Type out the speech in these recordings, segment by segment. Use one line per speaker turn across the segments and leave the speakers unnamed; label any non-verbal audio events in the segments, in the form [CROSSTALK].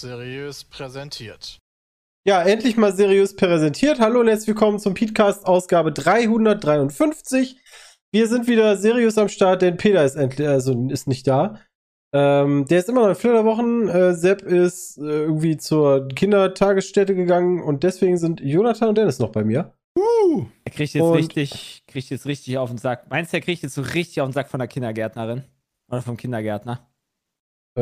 Seriös präsentiert.
Ja, endlich mal seriös präsentiert. Hallo und herzlich willkommen zum Podcast Ausgabe 353. Wir sind wieder seriös am Start, denn Peter ist endlich, also ist nicht da. Ähm, der ist immer noch in Flitterwochen. Äh, Sepp ist äh, irgendwie zur Kindertagesstätte gegangen und deswegen sind Jonathan und Dennis noch bei mir.
Uh,
Er kriegt jetzt
Und-
richtig, kriegt jetzt richtig auf den Sack. Meinst du, er kriegt jetzt so richtig auf den Sack von der Kindergärtnerin? Oder vom Kindergärtner?
Äh,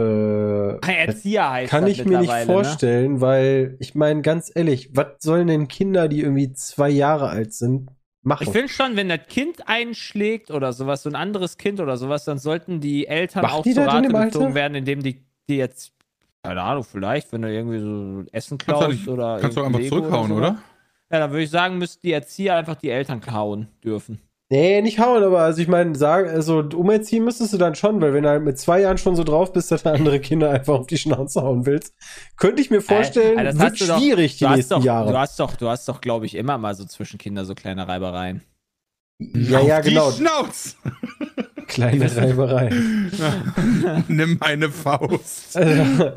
Ah, Erzieher heißt
kann
das
ich mir nicht
ne?
vorstellen, weil ich meine, ganz ehrlich, was sollen denn Kinder, die irgendwie zwei Jare alt sind, machen?
Ich finde schon, wenn das Kind einschlägt oder sowas, so ein anderes Kind oder sowas, dann sollten die Eltern
Machen
auch
die
zur Rate gezogen
Alter?
werden, indem die, die jetzt, keine Ahnung, vielleicht, wenn du irgendwie so Essen
kannst du
klaust
nicht,
oder.
kannst du einfach
Lego
zurückhauen,
sowas.
oder?
Ja, dann würde ich sagen, müssten die Erzieher einfach die Eltern hauen dürfen.
Nee, nicht hauen, aber also ich meine, sagen, also umerziehen müsstest du dann schon, weil wenn du halt mit zwei Jahren schon so drauf bist, dass du andere Kinder einfach auf die Schnauze hauen willst, könnte ich mir vorstellen,
Äh, das
wird
du doch-
schwierig die
Du hast
nächsten
doch,
Jahre.
Du hast doch, du hast doch, glaube ich, immer mal so zwischen Kinder so kleine Reibereien.
ja, ja,
Auf die
genau.
Schnauz! [LAUGHS]
Kleine Reiberei. [LAUGHS]
Nimm meine Faust. [LAUGHS]
Also,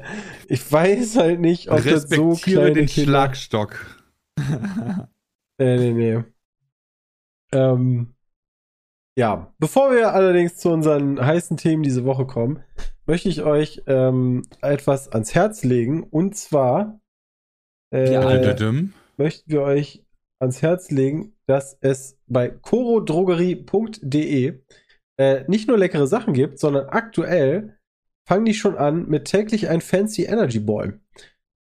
ich weiß halt nicht, ob das so kleine
den
Kinder...
Schlagstock.
Nee, nee, nee. Ähm, ja, bevor wir allerdings zu unseren heißen Themen diese Woche kommen, möchte ich euch ähm, etwas ans Herz legen. Und zwar äh,
Ja,
möchten wir euch ans Herz legen, dass es bei corodrogerie.de äh, nicht nur leckere Sachen gibt, sondern aktuell fangen die schon an mit täglich ein Fancy Energy Ball.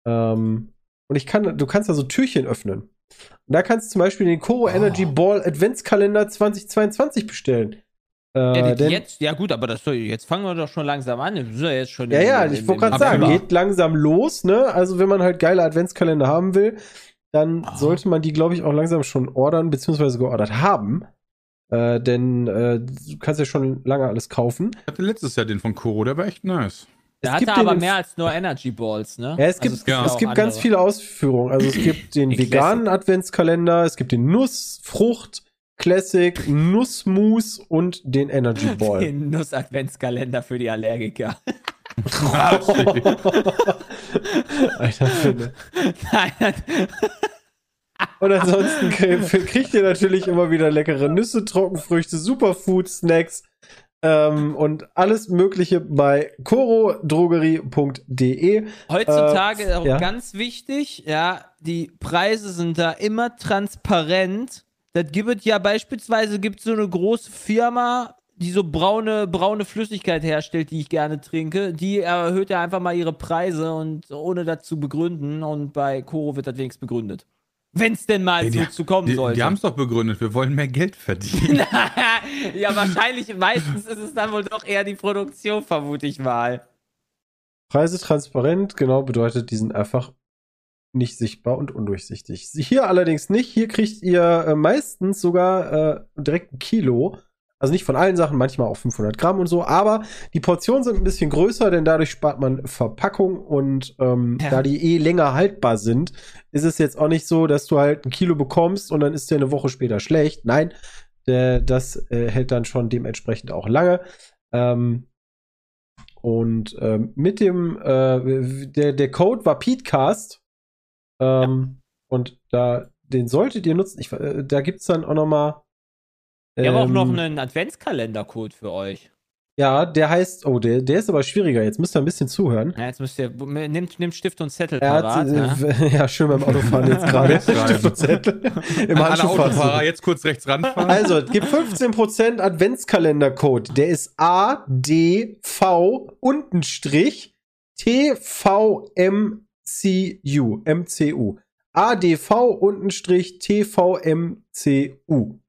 Ähm, und ich kann, du kannst da so Türchen öffnen. Und da kannst du zum Beispiel den Coro
Oh.
Energy Ball Adventskalender 2022 bestellen. Äh, denn-
jetzt, ja gut, aber das soll, jetzt fangen wir doch schon langsam an. Wir sind ja jetzt schon
Ja,
im-
ja, ich wollte gerade sagen, geht langsam los, ne? Also, wenn man halt geile Adventskalender haben will, dann
Ah.
sollte man die, glaube ich, auch langsam schon ordern, beziehungsweise geordert haben. Äh, denn äh, du kannst ja schon lange alles kaufen.
Ich hatte letztes Jahr den von Koro, der war echt nice.
Der
Es
hatte
gibt
aber mehr als nur Energy Balls, ne?
Ja, es gibt,
Also
ja
es gibt ganz
andere.
viele Ausführungen. Also, es [CLEARS THROAT] gibt den veganen Adventskalender, es gibt den Nuss, Frucht, Classic, Nussmus und den Energy [LAUGHS] Ball.
Den Nuss-Adventskalender für die Allergiker. [LAUGHS]
Alter, Finde.
Nein,
Und ansonsten krie- kriegt ihr natürlich immer wieder leckere Nüsse, Trockenfrüchte, Superfood, Snacks ähm, und alles Mögliche bei corodrogerie.de.
heutzutage
Äh,
auch
ja.
ganz wichtig, ja, die Preise sind da immer transparent. Das gibt es ja beispielsweise, gibt so eine große Firma, die so braune, braune Flüssigkeit herstellt, die ich gerne trinke, die erhöht ja einfach mal ihre Preise und ohne das zu begründen und bei Koro wird das wenigstens begründet. Wenn es denn mal
Ey,
so zu kommen
Die,
sollte.
die haben es doch begründet, wir wollen mehr Geld verdienen. [LAUGHS]
ja, wahrscheinlich, meistens ist es dann wohl doch eher die Produktion, vermute ich mal.
Preise transparent, genau, bedeutet, die sind einfach nicht sichtbar und undurchsichtig. Hier allerdings nicht. Hier kriegt ihr äh, meistens sogar äh, direkt ein Kilo. Also nicht von allen Sachen, manchmal auch 500 Gramm und so, aber die Portionen sind ein bisschen größer, denn dadurch spart man Verpackung und ähm,
Ja.
da die eh länger haltbar sind, ist es jetzt auch nicht so, dass du halt ein Kilo bekommst und dann ist der eine Woche später schlecht. Nein, der, das äh, hält dann schon dementsprechend auch lange. Ähm, und ähm, mit dem, äh, der, der Code war PeteCast. Ähm, Und da, den solltet ihr nutzen. Ich, äh, da gibt's dann auch noch mal.
Wir haben auch noch
ähm,
einen Adventskalender-Code für euch.
Ja, der heißt, oh, der, der ist aber schwieriger. Jetzt müsst ihr ein bisschen zuhören.
Ja, jetzt müsst ihr, nimmt, nimmt Stift und Zettel
Er
parat.
hat,
ja?
äh, [LAUGHS] ja, schön beim Autofahren jetzt gerade. [LAUGHS] Stift und Zettel [LAUGHS] Im
An alle Autofahrer jetzt kurz rechts ranfahren.
Also, es gibt 15% Adventskalender-Code. Der ist ADV untenstrich TVMCU. MCU. ADV untenstrich TVMCU.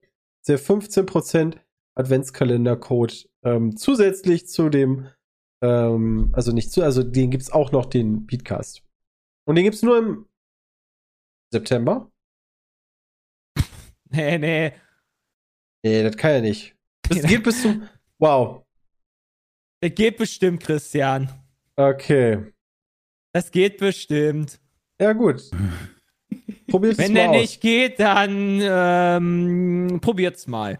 Der 15% Adventskalender-Code ähm, zusätzlich zu dem, ähm, also nicht zu, also den gibt's auch noch, den Beatcast. Und den gibt's nur im September? [LAUGHS]
Nee, nee.
Nee, das kann ja nicht. Das [LAUGHS] geht bis zum. Wow.
Das geht bestimmt, Christian.
Okay.
Das geht bestimmt.
Ja, gut. [LAUGHS] Probiert's
Wenn
mal
der
aus.
nicht geht, dann ähm, probiert's mal.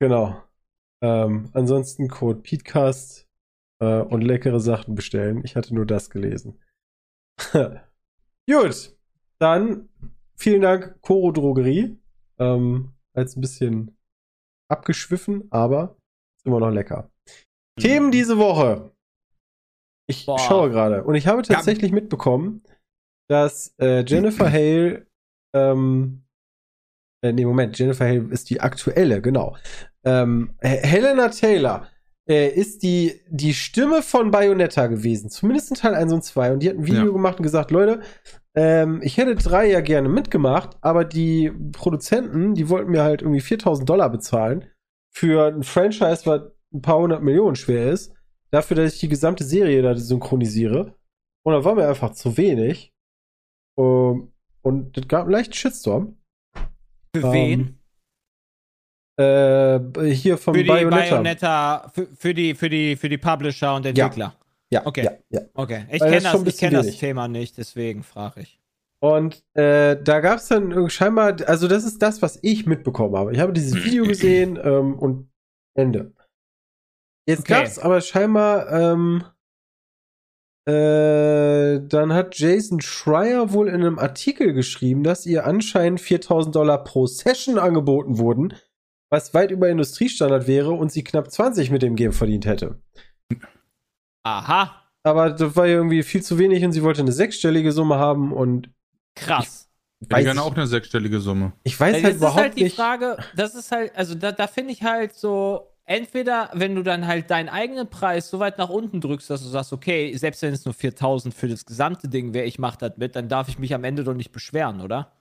Genau. Ähm, ansonsten Code PETECAST äh, und leckere Sachen bestellen. Ich hatte nur das gelesen. [LAUGHS] Gut, dann vielen Dank, Koro Drogerie. Ähm, als ein bisschen abgeschwiffen, aber ist immer noch lecker. Themen diese Woche. Ich
Boah.
schaue gerade und ich habe tatsächlich mitbekommen, dass äh, Jennifer Hale, ähm, äh, nee, Moment, Jennifer Hale ist die aktuelle, genau. Ähm, He- Helena Taylor äh, ist die, die Stimme von Bayonetta gewesen, zumindest in Teil 1 und 2. Und die hat ein Video
Ja.
gemacht und gesagt, Leute, ähm, ich hätte drei ja gerne mitgemacht, aber die Produzenten, die wollten mir halt irgendwie 4000 Dollar bezahlen für ein Franchise, was ein paar hundert Millionen schwer ist, dafür, dass ich die gesamte Serie da synchronisiere. Und da war mir einfach zu wenig. Ähm, und es gab einen leichten Shitstorm.
Für
Ähm,
wen?
Äh, hier vom
Für die
Bayonetta.
Bayonetta, für, für, die, für, die, für die Publisher und Entwickler.
Ja,
Okay.
ja, ja.
Okay, ich kenne
das
das, kenn das. Thema nicht, deswegen frage ich.
Und äh, da gab es dann scheinbar, also das ist das, was ich mitbekommen habe. Ich habe dieses Video [CLEARS THROAT] gesehen ähm, und Ende. Jetzt
Okay.
gab es aber scheinbar, ähm, äh, dann hat Jason Schreier wohl in einem Artikel geschrieben, dass ihr anscheinend 4000 Dollar pro Session angeboten wurden, was weit über Industriestandard wäre und sie knapp 20 mit dem Game verdient hätte.
Aha,
Aber das war irgendwie viel zu wenig und sie wollte eine sechsstellige Summe haben und
krass.
Ich
weiß
hätte gerne auch eine sechsstellige Summe.
ich weiß
Ja,
halt
das
überhaupt
ist halt die
nicht.
Frage, das ist halt, also da, da finde ich halt so, entweder wenn du dann halt deinen eigenen Preis so weit nach unten drückst, dass du sagst, okay, selbst wenn es nur 4000 für das gesamte Ding wäre, ich mache das mit, dann darf ich mich am Ende doch nicht beschweren, oder?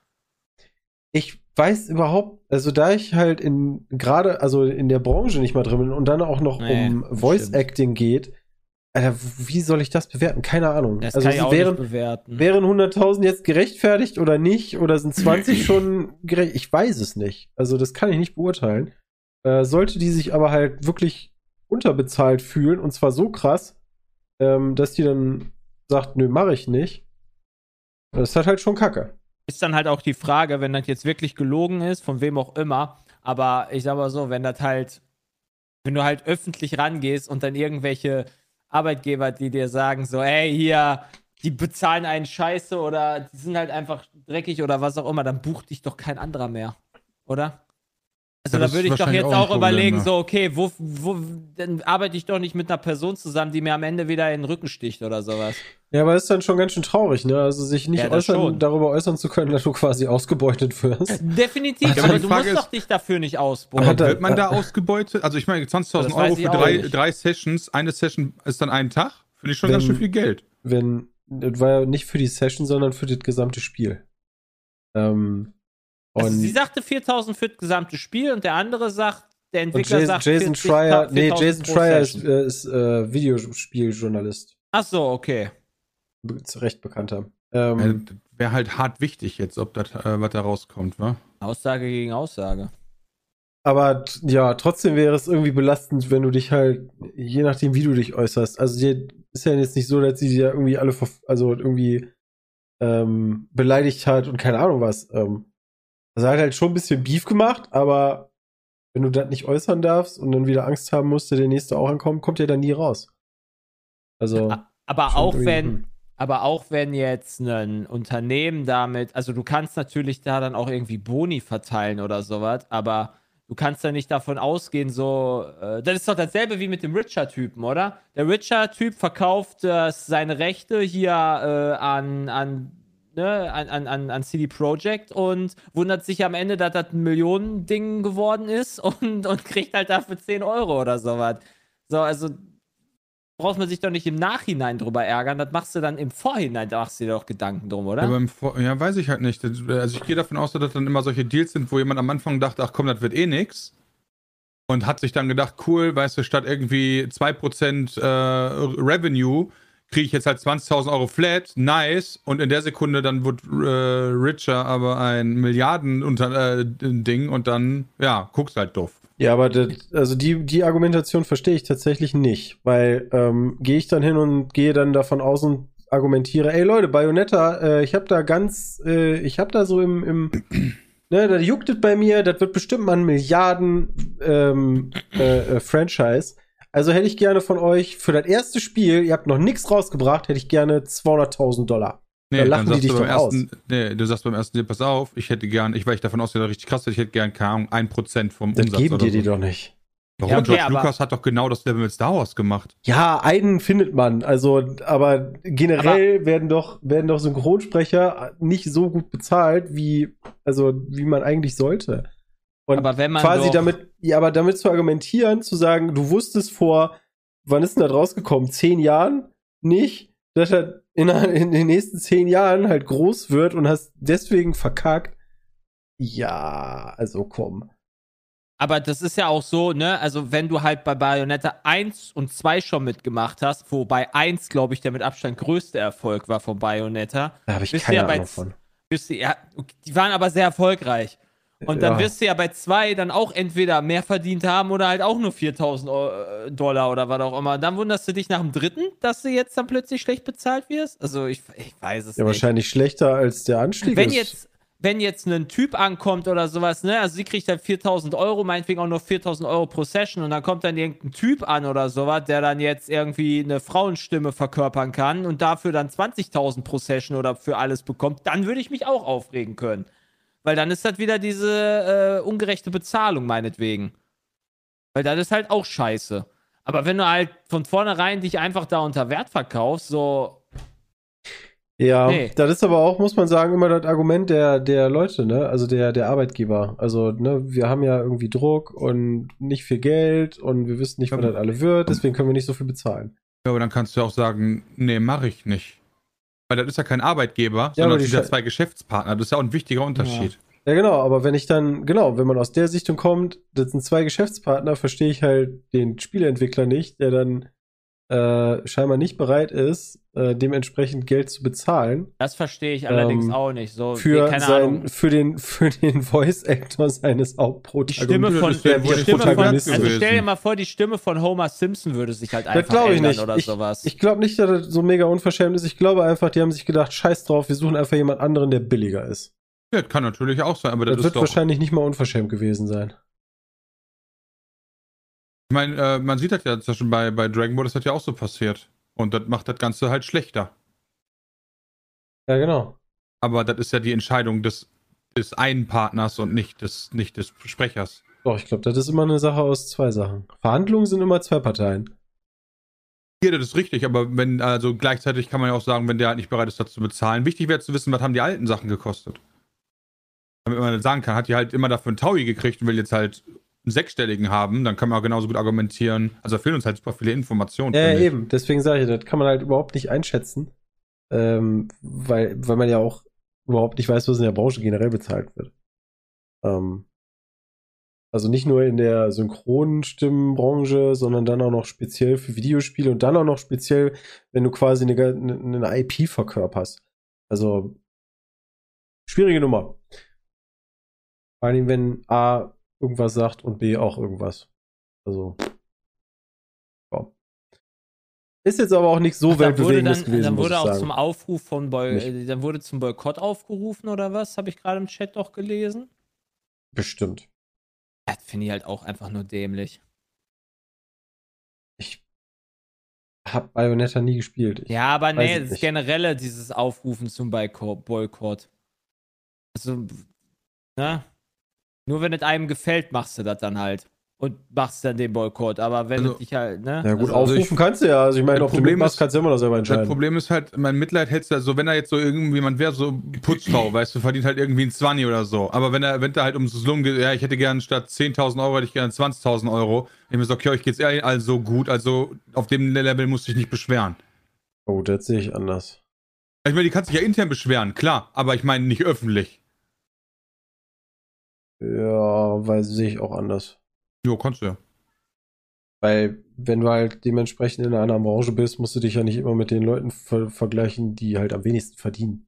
ich weiß überhaupt, also da ich halt in gerade, also in der Branche nicht mal drin bin und dann auch noch
Nee,
um Voice
stimmt.
Acting geht, Alter, wie soll ich das bewerten? Keine Ahnung.
Das
also
kann ich
sie
auch
wären,
nicht bewerten.
wären 100.000 jetzt gerechtfertigt oder nicht? Oder sind 20 [LAUGHS] schon gerecht? Ich weiß es nicht. Also das kann ich nicht beurteilen. Äh, sollte die sich aber halt wirklich unterbezahlt fühlen und zwar so krass, ähm, dass die dann sagt, nö, mache ich nicht. Das ist halt halt schon Kacke.
ist dann halt auch die Frage, wenn das jetzt wirklich gelogen ist, von wem auch immer, aber ich sag mal so, wenn das halt, wenn du halt öffentlich rangehst und dann irgendwelche Arbeitgeber, die dir sagen, so, ey, hier, die bezahlen einen Scheiße oder die sind halt einfach dreckig oder was auch immer, dann bucht dich doch kein anderer mehr, oder? Also
Ja,
da würde ich doch jetzt
auch
auch
Problem,
überlegen,
ja.
so, okay, wo, wo, dann arbeite ich doch nicht mit einer Person zusammen, die mir am Ende wieder in den Rücken sticht oder sowas.
Ja, aber ist dann schon ganz schön traurig, ne? Also sich nicht
Ja,
äußern, darüber äußern zu können, dass du quasi ausgebeutet wirst.
Definitiv,
Ja,
aber du
Frage
musst
ist-
doch dich dafür nicht ausbauen.
Hat er-
Wird man da ausgebeutet? Also ich meine, 20.000
Das
Euro für drei, drei Sessions. Eine Session ist dann ein Tag. Finde ich schon ganz
Wenn-
schön viel Geld.
Wenn, das war ja nicht für die Session, sondern für das gesamte Spiel. Ähm,
Also sie sagte 4000 für das gesamte Spiel und der andere sagt, der Entwickler
Jason,
sagt
Jason
40
Schreier, nee,
4000
Jason Schreier ist, äh, ist äh, Videospieljournalist.
Ach so, okay.
Be- ist Recht bekannter.
Ja,
Ähm,
Wäre halt hart wichtig jetzt, ob das, äh, was da rauskommt, wa?
Aussage gegen Aussage.
aber ja, trotzdem wäre es irgendwie belastend, wenn du dich halt, je nachdem, wie du dich äußerst. Also dir ist ja jetzt nicht so, dass sie dir irgendwie alle, also irgendwie ähm, beleidigt hat und keine Ahnung was. Ähm, also er hat halt schon ein bisschen Beef gemacht, aber wenn du das nicht äußern darfst und dann wieder Angst haben musst, der nächste auch ankommt, kommt der dann nie raus. Also
Aber auch wenn,
hm.
aber auch wenn jetzt ein Unternehmen damit, also du kannst natürlich da dann auch irgendwie Boni verteilen oder sowas, aber du kannst da nicht davon ausgehen, so, äh, das ist doch dasselbe wie mit dem Richard-Typen, oder? Der Richard-Typ verkauft äh, seine Rechte hier äh, an, an, ne, an, an, an, CD Projekt und wundert sich am Ende, dass das ein Millionending geworden ist und, und kriegt halt dafür 10 Euro oder sowas. So, also braucht man sich doch nicht im Nachhinein drüber ärgern, das machst du dann im Vorhinein, da machst du dir doch Gedanken drum, oder?
Ja, ja, weiß ich halt nicht. Also ich gehe davon aus, dass das dann immer solche Deals sind, wo jemand am Anfang dachte, ach komm, das wird eh nix. Und hat sich dann gedacht, cool, weißt du, statt irgendwie 2% äh, Revenue kriege ich jetzt halt 20.000 Euro flat, nice. Und in der Sekunde dann wird äh, Richer aber ein Milliarden-Ding und dann, ja, guckst halt doof.
Ja, aber das, also die, die Argumentation verstehe ich tatsächlich nicht, weil ähm, gehe ich dann hin und gehe dann davon aus und argumentiere, ey Leute, Bayonetta, äh, ich habe da ganz, äh, ich habe da so im, im [CLEARS THROAT] ne, da juckt es bei mir, das wird bestimmt mal ein Milliarden ähm, äh, äh, Franchise. Also hätte ich gerne von euch für das erste Spiel, ihr habt noch nichts rausgebracht, hätte ich gerne 200.000 Dollar.
Nee,
Dann
dann,
lachen die
sagst
dich doch aus.
ersten, nee, du sagst beim ersten Deal, pass auf, ich hätte gern, ich, weil ich davon ausgehe, dass richtig krass ist, ich hätte gern, keine Ahnung, 1% vom
Das
Umsatz
geben
oder
dir die
so.
doch nicht.
Warum?
Ja, okay,
George
aber-
Lucas hat doch genau das Level mit Star Wars gemacht.
Ja, einen findet man. Also, aber generell werden doch, werden doch Synchronsprecher nicht so gut bezahlt, wie, also, wie man eigentlich sollte. Und
Aber wenn man
quasi
doch-
damit, ja, aber damit zu argumentieren, zu sagen, du wusstest vor, wann ist denn das rausgekommen? Zehn Jahren nicht, dass er in, in den nächsten zehn Jahren halt groß wird und hast deswegen verkackt. Ja, also komm.
Aber das ist ja auch so, ne? Also, wenn du halt bei Bayonetta 1 und 2 schon mitgemacht hast, wobei 1, glaube ich, der mit Abstand größte Erfolg war von Bayonetta,
Da habe ich keine
ja
Ahnung von.
bist du, ja, die waren aber sehr erfolgreich. Und dann
Ja.
wirst du ja bei 2 dann auch entweder mehr verdient haben oder halt auch nur 4000 Eu- äh, Dollar oder was auch immer. Dann wunderst du dich nach dem dritten, dass du jetzt dann plötzlich schlecht bezahlt wirst? Also, ich, ich weiß es
Ja,
nicht.
wahrscheinlich schlechter als der Anstieg
wenn
ist.
jetzt, wenn jetzt ein Typ ankommt oder sowas, ne, also sie kriegt dann 4000 Euro, meinetwegen auch nur 4000 Euro pro Session und dann kommt dann irgendein Typ an oder sowas, der dann jetzt irgendwie eine Frauenstimme verkörpern kann und dafür dann 20.000 pro Session oder für alles bekommt, dann würde ich mich auch aufregen können. Weil dann ist das wieder diese äh, ungerechte Bezahlung, meinetwegen. Weil das ist halt auch scheiße. Aber wenn du halt von vornherein dich einfach da unter Wert verkaufst, so,
Ja,
Nee.
das ist aber auch, muss man sagen, immer das Argument der, der Leute, ne? Also der, der Arbeitgeber. Also, ne, wir haben ja irgendwie Druck und nicht viel Geld und wir wissen nicht, was das alle wird, deswegen können wir nicht so viel bezahlen.
Ja, aber dann kannst du auch sagen, nee, mache ich nicht. Weil das ist ja kein Arbeitgeber,
Ja,
sondern
die
das sind ja
Sche-
zwei Geschäftspartner. Das ist ja auch ein wichtiger Unterschied.
Ja, genau, aber wenn ich dann, genau, wenn man aus der Sichtung kommt, das sind zwei Geschäftspartner, verstehe ich halt den Spieleentwickler nicht, der dann äh, scheinbar nicht bereit ist, äh, dementsprechend Geld zu bezahlen
das verstehe ich allerdings
Ähm,
auch nicht. So,
für,
keine
sein,
Ahnung.
für den, [LAUGHS] für den Voice-Actor seines
Die Stimme
Hauptprotagonisten.
das
die Stimme von also stell dir mal vor, die Stimme von Homer Simpson würde sich halt
Das
einfach
glaube ich
ändern
nicht.
oder
ich
sowas.
ich glaube nicht, dass das so mega unverschämt ist. Ich glaube einfach, die haben sich gedacht, scheiß drauf, wir suchen einfach jemand anderen, der billiger ist.
Ja, das kann natürlich auch sein, aber das,
Das,
ist
wird
doch.
wahrscheinlich nicht mal unverschämt gewesen sein.
Ich meine, äh, man sieht das ja Beispiel bei, bei Dragon Ball, das hat ja auch so passiert. Und das macht das Ganze halt schlechter.
Ja, genau.
Aber das ist ja die Entscheidung des, des einen Partners und nicht des, nicht des Sprechers.
Doch, ich glaube, das ist immer eine Sache aus zwei Sachen. Verhandlungen sind immer zwei Parteien.
Ja, das ist richtig, aber wenn, also gleichzeitig kann man ja auch sagen, wenn der halt nicht bereit ist, das zu bezahlen. Wichtig wäre zu wissen, was haben die alten Sachen gekostet. Damit man sagen kann, hat die halt immer dafür einen Taui gekriegt und will jetzt halt einen sechsstelligen haben, dann kann man auch genauso gut argumentieren. Also da fehlen uns halt super viele Informationen.
Ja, ja, eben. Deswegen sage ich, das kann man halt überhaupt nicht einschätzen. Ähm, weil, weil man ja auch überhaupt nicht weiß, was in der Branche generell bezahlt wird. Ähm, also nicht nur in der Synchronstimmenbranche, sondern dann auch noch speziell für Videospiele und dann auch noch speziell, wenn du quasi eine, eine, eine IP verkörperst. Also schwierige Nummer. Vor allem, wenn A irgendwas sagt und B auch irgendwas. Also. Ja. Ist jetzt aber auch nicht so
Ach,
weltbewegendes
dann,
gewesen,
dann wurde auch
sagen.
zum Aufruf von Boy,
Nicht.
äh, dann wurde zum Boykott aufgerufen oder was? Habe ich gerade im Chat doch gelesen.
Bestimmt.
Das finde ich halt auch einfach nur dämlich.
Ich habe Bayonetta nie gespielt. Ich,
Ja, aber nee, das
nicht.
generelle dieses Aufrufen zum Boyko- Boykott. Also, ne? Nur wenn es einem gefällt, machst du das dann halt. Und machst dann den Boykott. Aber wenn
Also-
es dich halt, ne?
Ja gut,
also,
also
aufrufen
ich-
kannst du ja. Also ich meine,
Das
ob du
Problem
mitmachst,
ist-
kannst du immer noch selber
Das
entscheiden.
Problem ist halt, mein Mitleid hättest du, also wenn er jetzt so irgendjemand wäre, so Putzfrau, [CLEARS THROAT] weißt du, verdient halt irgendwie ein 20 oder so. Aber wenn er, wenn da halt ums Slum geht, ja, ich hätte gern statt 10.000 Euro, hätte ich gern 20.000 Euro. Ich mir so, okay, euch geht's eher also gut, also auf dem Level musst du dich nicht beschweren.
Oh, das sehe ich anders.
Ich meine, die kannst dich ja intern beschweren, klar, aber ich meine nicht öffentlich.
Ja, weil sehe ich auch anders.
Jo, kannst du ja.
Weil, wenn du halt dementsprechend in einer Branche bist, musst du dich ja nicht immer mit den Leuten ver vergleichen, die halt am wenigsten verdienen.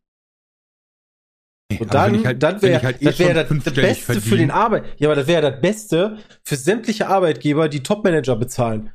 Nee,
Und dann,
halt-
dann wäre
halt eh
das, wär das, das Beste für
verdiene.
den Arbeit. Ja, aber das wäre das Beste für sämtliche Arbeitgeber, die Topmanager bezahlen.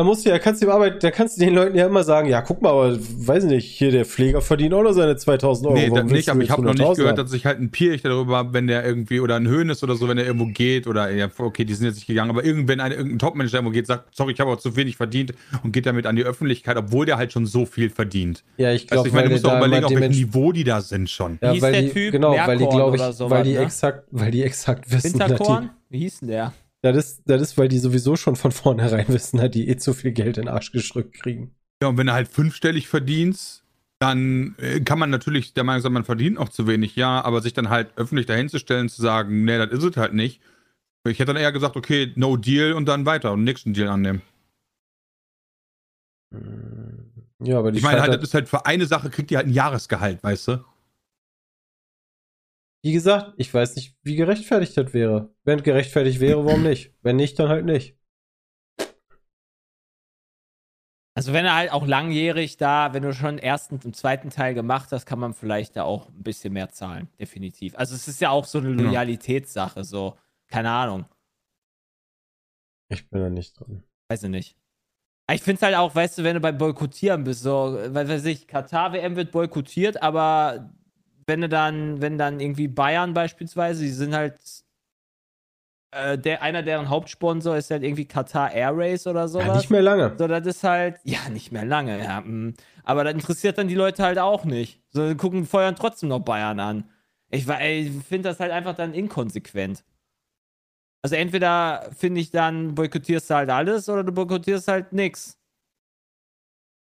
Da musst du ja, kannst du dem Arbeit, da kannst du den Leuten ja immer sagen, ja, guck mal, aber weiß nicht, hier der Pfleger verdient auch noch seine 2000 Euro.
Nee,
Warum
das nicht, aber ich habe noch nicht
100.000
gehört,
haben?
dass sich halt ein Pirch darüber, wenn der irgendwie, oder ein Hönes oder so, wenn er irgendwo geht, oder, ja, okay, die sind jetzt nicht gegangen, aber irgendwann ein, irgendein Topmanager irgendwo geht, sagt, sorry, ich habe auch zu wenig verdient und geht damit an die Öffentlichkeit, obwohl der halt schon so viel verdient.
Ja, ich
Also
glaube,
ich meine, du musst
der
auch überlegen, auf welchem Niveau die da sind schon.
Ja,
Wie hieß
weil
der
die,
Typ?
genau, weil die
Merkorn
glaube ich,
oder sowas,
weil die
ne?
exakt, weil die exakt wissen,
Winterkorn? Wie hieß denn der?
Das ist, das ist, weil die sowieso schon von vornherein [LAUGHS] wissen, dass die eh zu viel Geld in den Arsch geschrückt kriegen.
Ja, und wenn du halt fünfstellig verdienst, dann äh, kann man natürlich der Meinung sein, man verdient noch zu wenig, ja, aber sich dann halt öffentlich dahinzustellen, zu sagen, nee, das ist es halt nicht. Ich hätte dann eher gesagt, okay, no deal und dann weiter und nächsten Deal annehmen.
Ja, aber die
Ich meine, halt, das ist halt für eine Sache kriegt die halt ein Jahresgehalt, weißt du?
Wie gesagt, ich weiß nicht, wie gerechtfertigt das wäre. Wenn gerechtfertigt wäre, warum nicht? Wenn nicht, dann halt nicht.
Also wenn er halt auch langjährig da, wenn du schon den ersten und zweiten Teil gemacht hast, kann man vielleicht da auch ein bisschen mehr zahlen, definitiv. Also es ist ja auch so eine. Loyalitätssache, so, keine Ahnung,
Ich bin da nicht drin.
weiß ich nicht. Aber Ich finde es halt auch, weißt du, wenn du beim Boykottieren bist, so, weil weiß ich, Katar-WM wird boykottiert, aber wenn du dann, wenn dann irgendwie Bayern beispielsweise, die sind halt, äh, der, einer deren Hauptsponsor ist halt irgendwie Qatar Airways oder sowas.
Ja, nicht mehr lange.
So, das ist halt, [LAUGHS] ja, nicht mehr lange, ja. mm. Aber das interessiert dann die Leute halt auch nicht. So, die gucken, feuern trotzdem noch Bayern an. Ich, ich finde das halt einfach dann inkonsequent. Also entweder finde ich dann, boykottierst du halt alles oder du boykottierst halt nix.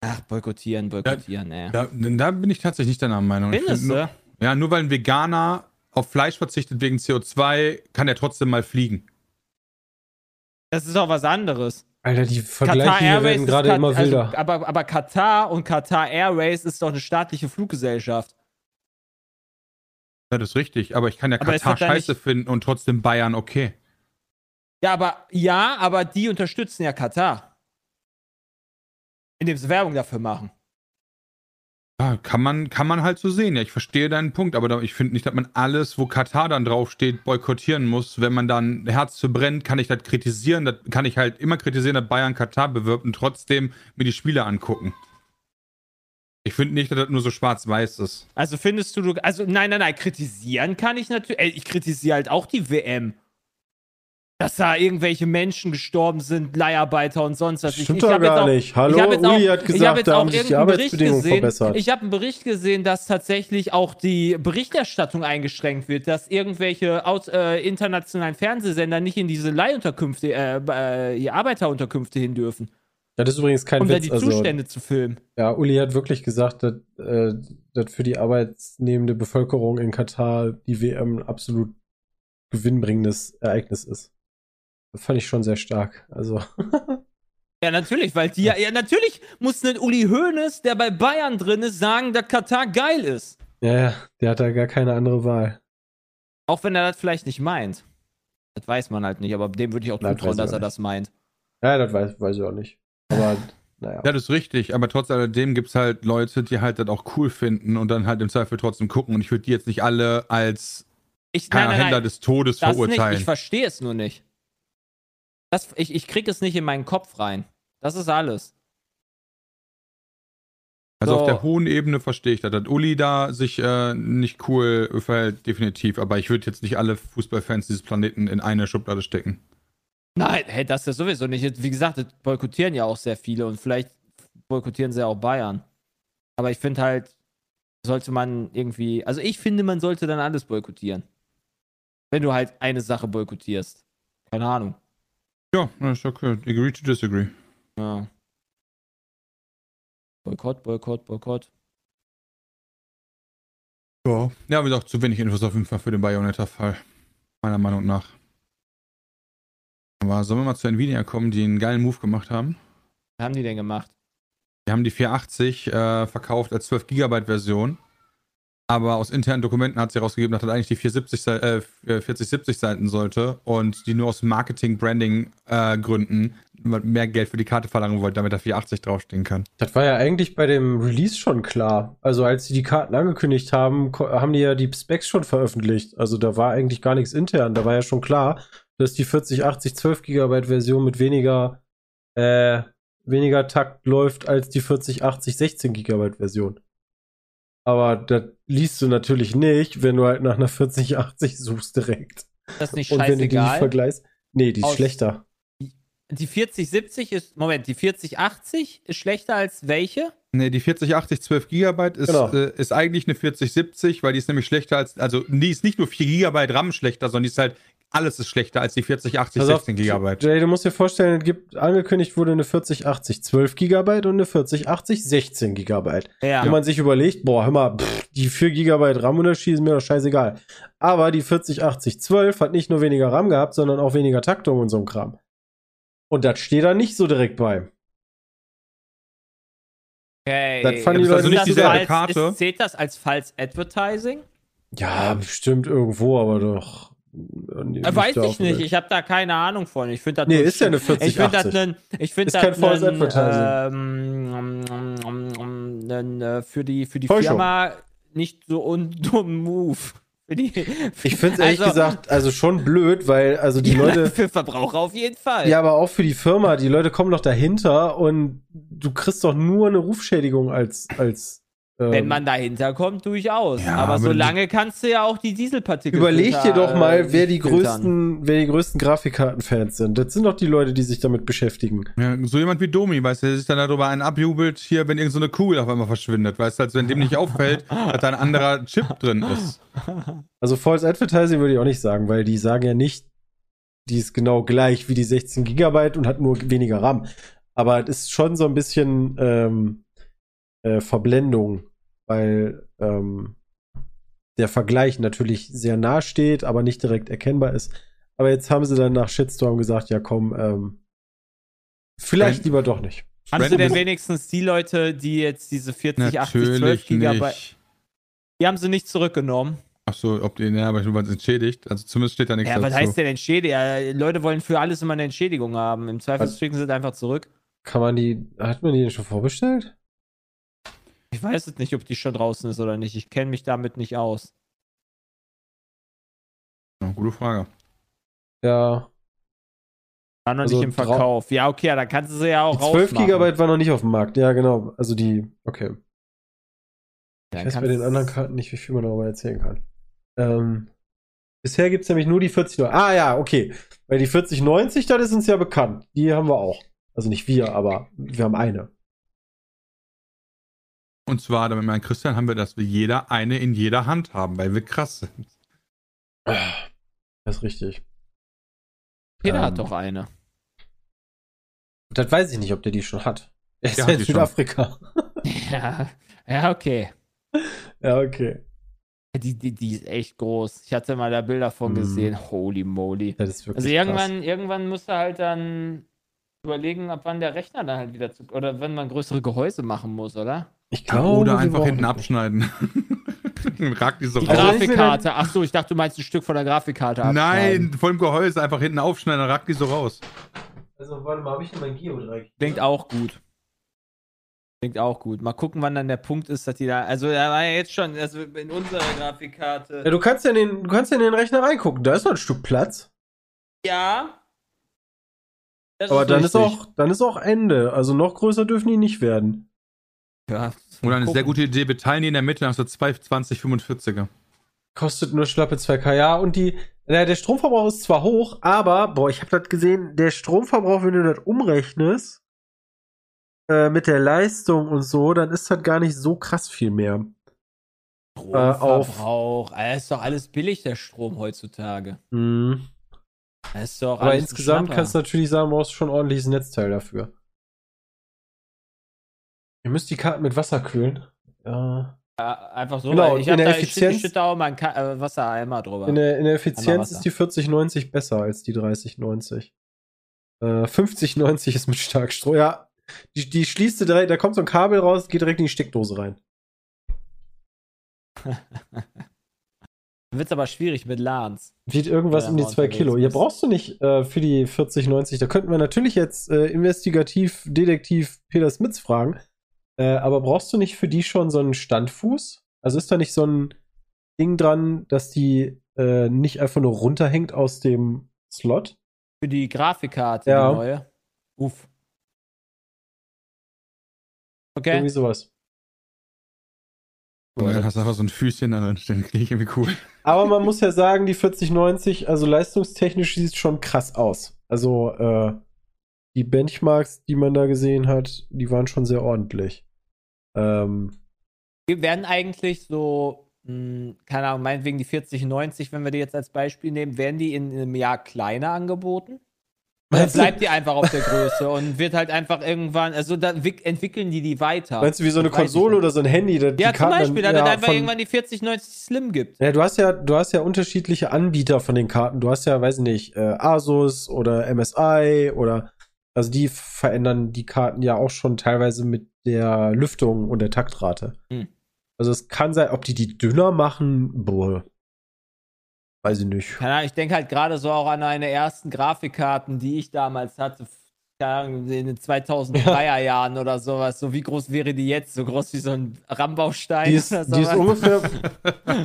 Ach, boykottieren, boykottieren, ey.
Da, da bin ich tatsächlich nicht deiner Meinung. Ich
Findest
find nur,
du?
Ja, nur weil ein Veganer auf Fleisch verzichtet wegen CO2, kann er trotzdem mal fliegen.
Das ist auch was anderes.
Alter, die Vergleiche hier werden gerade
Kat-
immer wilder.
Also, aber, aber Katar und Katar Airways ist doch eine staatliche Fluggesellschaft.
Ja, das ist richtig, aber ich kann ja
Aber
Katar scheiße
nicht-
finden und trotzdem Bayern okay.
Ja, aber ja, aber die unterstützen ja Katar. Indem sie Werbung dafür machen.
Ja, kann man, kann man halt so sehen. Ja, ich verstehe deinen Punkt, aber ich finde nicht, dass man alles, wo Katar dann draufsteht, boykottieren muss. Wenn man dann Herz zu brennt, kann ich das kritisieren. Das kann ich halt immer kritisieren, dass Bayern Katar bewirbt und trotzdem mir die Spiele angucken. Ich finde nicht, dass das nur so schwarz-weiß ist.
Also findest du, also nein, nein, nein, kritisieren kann ich natürlich. Ey, ich kritisiere halt auch die WM. Dass da irgendwelche Menschen gestorben sind, Leiharbeiter und sonst was.
Stimmt
ich,
doch
hab jetzt
gar
auch-
nicht. Hallo,
ich
Uli
auch,
hat
ich
gesagt, da haben sich die Arbeitsbedingungen
gesehen,
verbessert.
Ich habe einen Bericht gesehen, dass tatsächlich auch die Berichterstattung eingeschränkt wird, dass irgendwelche aus, äh, internationalen Fernsehsender nicht in diese Leihunterkünfte, äh, äh, Arbeiterunterkünfte hin dürfen,
Das ist übrigens kein
um da
Witz.
die
Also,
Zustände zu filmen.
ja, Uli hat wirklich gesagt, dass, äh, dass für die arbeitsnehmende Bevölkerung in Katar die WM ein absolut gewinnbringendes Ereignis ist. Fand ich schon sehr stark. Also, [LAUGHS]
Ja, natürlich, weil die ja, ja, natürlich muss ein Uli Hoeneß, der bei Bayern drin ist, sagen, dass Katar geil ist.
ja, ja, der hat da gar keine andere Wahl.
Auch wenn er das vielleicht nicht meint. Das weiß man halt nicht, aber dem würde ich auch zutrauen, dass er
nicht.
das meint.
Ja, das weiß, weiß ich auch nicht. Aber, naja.
Ja, das ist richtig, aber trotz alledem gibt es halt Leute, die halt das auch cool finden und dann halt im Zweifel trotzdem gucken. Und ich würde die jetzt nicht alle als
Ich,
keiner
nein, nein,
Händler
nein,
des Todes
das nicht.
verurteilen.
Ich verstehe es nur nicht. Das, ich, ich krieg es nicht in meinen Kopf rein. Das ist alles.
Also
So.
auf der hohen Ebene verstehe ich das. Dass Uli da sich äh, nicht cool verhält, definitiv. Aber ich würde jetzt nicht alle Fußballfans dieses Planeten in eine Schublade stecken.
Nein, hey, das ist ja sowieso nicht. Wie gesagt, das boykottieren ja auch sehr viele und vielleicht boykottieren sie ja auch Bayern. Aber ich finde halt, sollte man irgendwie, also ich finde, man sollte dann alles boykottieren. Wenn du halt eine Sache boykottierst. Keine Ahnung.
Ja, ist okay. Agree to disagree.
Ja. Boykott, Boykott, Boykott.
Ja. Ja, wie gesagt, zu wenig Infos auf jeden Fall für den Bayonetta-Fall. Meiner Meinung nach. Aber sollen wir mal zu Nvidia kommen, die einen geilen Move gemacht haben?
Was haben die denn gemacht?
Wir haben die 480 äh, verkauft als 12 GB Version. Aber aus internen Dokumenten hat sie herausgegeben, dass das eigentlich die 470, Sei- äh, 4070 Seiten sollte und die nur aus Marketing-Branding-Gründen mehr Geld für die Karte verlangen wollte, damit da 480 draufstehen kann.
Das war ja eigentlich bei dem Release schon klar. Also als sie die Karten angekündigt haben, haben die ja die Specs schon veröffentlicht. Also da war eigentlich gar nichts intern. Da war ja schon klar, dass die 4080 12 GB Version mit weniger, äh, weniger Takt läuft als die 4080 16 Gigabyte Version. Aber das liest du natürlich nicht, wenn du halt nach einer 4080 suchst direkt.
Das ist nicht
Und wenn du die
scheißegal.
vergleichst. Nee, die ist
Aus-
schlechter.
Die 4070 ist, Moment, die 4080 ist schlechter als welche?
Nee, die 4080 12 GB ist,
Genau.
äh, ist eigentlich eine 4070, weil die ist nämlich schlechter als, also die ist nicht nur 4 GB RAM schlechter, sondern die ist halt, alles ist schlechter als die 4080
Pass auf,
16 GB.
Jay, du musst dir vorstellen, es gibt, angekündigt wurde eine 4080 12 Gigabyte und eine 4080 16 Gigabyte.
Ja.
Wenn man sich überlegt, boah, hör mal, pff, die 4 GB RAM-Unterschied ist mir doch scheißegal. Aber die 4080 12 hat nicht nur weniger RAM gehabt, sondern auch weniger Taktung und so ein Kram. Und das steht da nicht so direkt bei.
Okay.
Das fanden die
also nicht dieselbe. Karte.
Ist, zählt das als False Advertising?
Ja, bestimmt irgendwo, aber doch. Äh,
Äh, weiß ich nicht. Ich habe da keine Ahnung von. Ich finde das
Nee, ist ja eine
Ich finde das
4080.
nen- ich finde
Ist
das
kein False Advertising.
ähm, ähm, ähm, ähm, äh, für die für die. Firma nicht so undummen Move. Für die, [LAUGHS]
Ich finde es ehrlich
Also-
gesagt also schon blöd, weil also die
Ja,
Leute. [LAUGHS]
für Verbraucher auf jeden Fall.
Ja, aber auch für die Firma, die Leute kommen doch dahinter und du kriegst doch nur eine Rufschädigung als, als
Wenn man dahinter kommt, durchaus.
Ja,
aber
aber
solange kannst du ja auch die Dieselpartikel
Überleg dir doch mal,
äh,
wer die
filtern.
größten, wer die größten Grafikkartenfans sind. Das sind doch die Leute, die sich damit beschäftigen.
Ja, so jemand wie Domi, weißt du, der sich dann darüber einen abjubelt, hier, wenn irgendeine so eine Kugel auf einmal verschwindet, weißt du, als wenn dem nicht auffällt, [LAUGHS] dass da ein anderer Chip drin ist.
Also False Advertising würde ich auch nicht sagen, weil die sagen ja nicht, die ist genau gleich wie die 16 Gigabyte und hat nur weniger RAM. Aber es ist schon so ein bisschen ähm, äh, Verblendung, weil ähm, der Vergleich natürlich sehr nah steht, aber nicht direkt erkennbar ist. Aber jetzt haben sie dann nach Shitstorm gesagt, ja komm, ähm, vielleicht
Wenn-
lieber doch nicht.
Hast du denn wenigstens die Leute, die jetzt diese 40, 80, 12
Natürlich
Gigabyte,
nicht.
die haben sie nicht zurückgenommen?
Achso, ob die, ja, aber nur weil es entschädigt. Also zumindest steht da nichts
Ja, was
dazu.
heißt denn Entschädigung? Ja, Leute wollen für alles immer eine Entschädigung haben. Im Zweifel schicken sie es einfach zurück.
Kann man die, hat man die denn schon vorbestellt?
Ich weiß jetzt nicht, ob die schon draußen ist oder nicht. Ich kenne mich damit nicht aus.
Ja, gute Frage.
Ja.
War noch
Also
nicht im Verkauf. Ja, okay, dann kannst du sie ja auch
Die 12
rausmachen.
Gigabyte war noch nicht auf dem Markt. Ja, genau. Also die, okay.
Dann
Ich weiß bei den anderen Karten nicht, wie viel man darüber erzählen kann. Ähm, bisher gibt es nämlich nur die 4090. Ah ja, okay. Weil die 4090, das ist uns ja bekannt. Die haben wir auch. Also nicht wir, aber wir haben eine.
Und zwar, damit mein Christian, haben wir, dass wir jeder eine in jeder Hand haben, weil wir krass sind.
Das ist richtig.
Peter
Ähm,
hat doch eine.
Das weiß ich nicht, ob der die schon hat. Er ist ja in. Südafrika. [LAUGHS] [LAUGHS]
Ja, ja, okay.
ja, okay.
Die, die, die ist echt groß. Ich hatte mal da Bilder von
Mhm.
gesehen. Holy moly.
Das ist wirklich
Also
krass.
irgendwann, irgendwann musst du halt dann überlegen, ab wann der Rechner dann halt wieder zu. Oder wenn man größere Gehäuse machen muss, oder?
Ich glaube,
Oder einfach hinten
nicht.
abschneiden. [LAUGHS] Dann Ragt die so
Die
raus.
Grafikkarte. Ach so, ich dachte, du meinst ein Stück von der Grafikkarte
Nein,
abschneiden.
vor dem Gehäuse einfach hinten aufschneiden, dann ragt die so raus.
Also, warte mal, habe ich denn mein Geodreieck?
Klingt auch gut. Klingt auch gut. Mal gucken, wann dann der Punkt ist, dass die da. Also, da war ja jetzt schon, also in unserer Grafikkarte.
Ja, du kannst ja in den, du kannst ja in den Rechner reingucken. Da ist noch ein Stück Platz.
Ja. Das
Aber dann ist, auch, dann ist auch Ende. Also noch größer dürfen die nicht werden.
Ja,
Oder eine
gucken.
sehr gute Idee, wir teilen die in der Mitte, dann hast du zwei 2045er.
Kostet nur schlappe 2K. Ja, und die, na, der Stromverbrauch ist zwar hoch, aber, boah, ich habe das gesehen, der Stromverbrauch, wenn du das umrechnest, äh, mit der Leistung und so, dann ist das gar nicht so krass viel mehr.
Stromverbrauch. Das ist doch alles billig, der Strom heutzutage.
Mhm.
Das ist doch
Aber insgesamt kannst du natürlich sagen, du brauchst schon ein ordentliches Netzteil dafür. Ihr müsst die Karten mit Wasser kühlen. Ja.
Ja, einfach so.
Genau,
weil ich
in der
da,
Effizienz-
ich schütte auch mal einen Ka äh, Wassereimer drüber.
In der, in der Effizienz ist die 4090 besser als die 3090. Äh, 5090 ist mit Starkstrom. Ja, die, die schließt du direkt, da kommt so ein Kabel raus, geht direkt in die Steckdose rein. [LAUGHS]
Wird aber schwierig mit LANs.
Wiegt irgendwas um die
mal
2
unterwegs
Kilo. Ja, brauchst du nicht äh, für die 4090. Da könnten wir natürlich jetzt äh, investigativ, detektiv Peter Smits fragen. Äh, aber brauchst du nicht für die schon so einen Standfuß? Also ist da nicht so ein Ding dran, dass die äh, nicht einfach nur runterhängt aus dem Slot?
Für die Grafikkarte,
Ja.
die neue. Uff. Okay.
Irgendwie sowas.
Und dann hast du einfach so ein Füßchen an dann. Kriege ich irgendwie cool.
Aber man muss ja sagen, die 4090, also leistungstechnisch sieht es schon krass aus. Also, äh, die Benchmarks, die man da gesehen hat, die waren schon sehr ordentlich. Ähm,
Wir werden eigentlich so, mh, keine Ahnung, meinetwegen die 4090, wenn wir die jetzt als Beispiel nehmen, werden die in, einem Jahr kleiner angeboten?
Du-
bleibt die einfach auf der Größe und wird halt einfach irgendwann, also da wick- entwickeln die die weiter.
meinst du, wie so eine Konsole oder so ein Handy? da- die
Ja, zum Beispiel,
dann- ja,
einfach
von-
irgendwann die 4090 Slim gibt.
Ja, du hast ja, du hast ja unterschiedliche Anbieter von den Karten. Du hast ja, weiß ich nicht, äh, Asus oder MSI oder also die verändern die Karten ja auch schon teilweise mit der Lüftung und der Taktrate.
Hm.
Also es kann sein, ob die die dünner machen, boah, weiß ich nicht.
Keine Ahnung, ich denke halt gerade so auch an eine ersten Grafikkarten, die ich damals hatte, keine Ahnung, in den 2003er [LAUGHS] Jahren oder sowas. So wie groß wäre die jetzt? So groß wie so ein Rambaustein
Die ist, [LAUGHS]
oder
die ist
sowas?
ungefähr,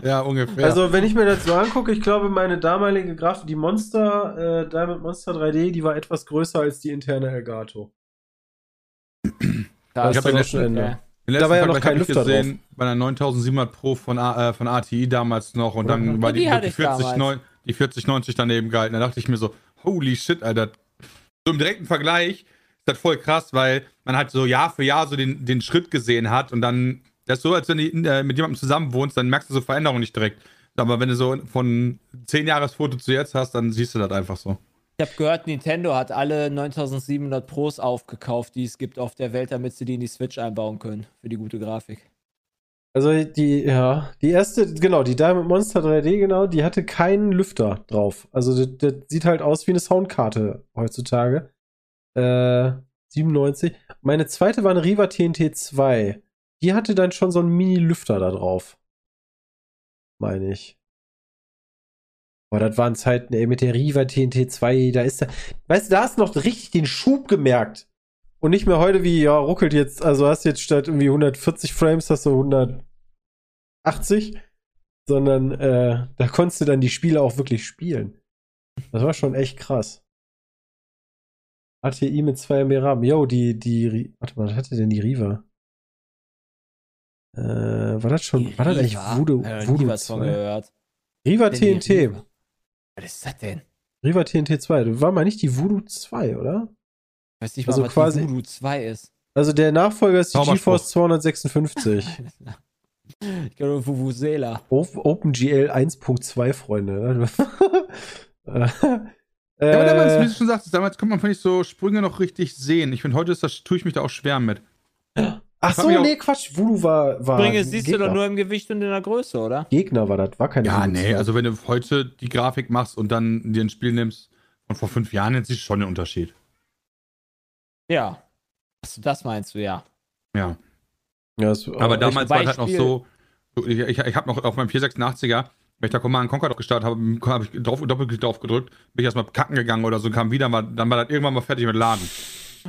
[LAUGHS]
Ja, ungefähr.
also wenn ich mir das so angucke, ich glaube, meine damalige Grafik, die Monster, äh, Diamond Monster 3D, die war etwas größer als die interne Elgato. [CLEARS THROAT]
Krass.
Ich hab den
auch
letzten-
schon Ende.
Okay.
Da war ja noch kein Lüfter
gesehen bei einer 9700 Pro von, äh, von ATI damals noch und dann
Mhm.
war die,
die
die,
ich
40,
damals.
neun- die 4090 daneben gehalten. Da dachte ich mir so, holy shit, Alter. So im direkten Vergleich ist das voll krass, weil man halt so Jahr für Jahr so den, den Schritt gesehen hat und dann, das ist so, als wenn du äh, mit jemandem zusammen wohnst, dann merkst du so Veränderungen nicht direkt. Aber wenn du so von 10 Jahres Foto zu jetzt hast, dann siehst du das einfach so.
Ich habe gehört, Nintendo hat alle 9700 Pros aufgekauft, die es gibt auf der Welt, damit sie die in die Switch einbauen können. Für die gute Grafik.
Also die, ja, die erste, genau, die Diamond Monster 3D, genau, die hatte keinen Lüfter drauf. Also das, das sieht halt aus wie eine Soundkarte heutzutage. Äh, 97. Meine zweite war eine Riva TNT 2. Die hatte dann schon so einen Mini-Lüfter da drauf. Meine ich. Boah, das waren Zeiten, ey, mit der Riva TNT 2, da ist da, weißt du, da hast du noch richtig den Schub gemerkt. Und nicht mehr heute wie, ja, ruckelt jetzt, also hast jetzt statt irgendwie 140 Frames, hast du 180, sondern äh, da konntest du dann die Spiele auch wirklich spielen. Das war schon echt krass. ATI mit 2 MB RAM. Yo, die, die, warte mal, was hatte denn die Riva? Äh, war das schon, war das eigentlich? Voodoo,
Äh,
Voodoo
was von
2?
gehört.
Riva
die
TNT.
Was ist das denn?
Riva TNT 2. Das war mal nicht die Voodoo 2, oder?
Ich weiß nicht
Also
mal, was
quasi-
die Voodoo 2 ist.
Also der Nachfolger ist die. GeForce 256. [LAUGHS]
ich glaube, Vuvuzela.
OpenGL 1.2, Freunde. [LAUGHS] äh,
Ja, aber damals, wie
äh,
du schon sagst, damals konnte man, finde ich, so Sprünge noch richtig sehen. Ich finde, heute ist das, tue ich mich da auch schwer mit. [GASPS]
ach so, nee, Quatsch. Voodoo war, war
Springe siehst du
Gegner.
doch nur im Gewicht und in der Größe, oder?
Gegner war das, war keine
Ja,
Voodoo
nee,
2.
also wenn du heute die Grafik machst und dann dir ein Spiel nimmst von vor fünf Jahren, jetzt siehst du schon den Unterschied.
Ja. Achso, das meinst du, ja.
Ja.
Ja, das war
Aber
echt-
damals war es halt noch so, ich, ich, ich habe noch auf meinem 486er, wenn ich da Command Conquer doch gestartet habe, habe ich drauf, Doppelklick drauf gedrückt, bin ich erstmal kacken gegangen oder so, kam wieder, war, dann war das irgendwann mal fertig mit Laden.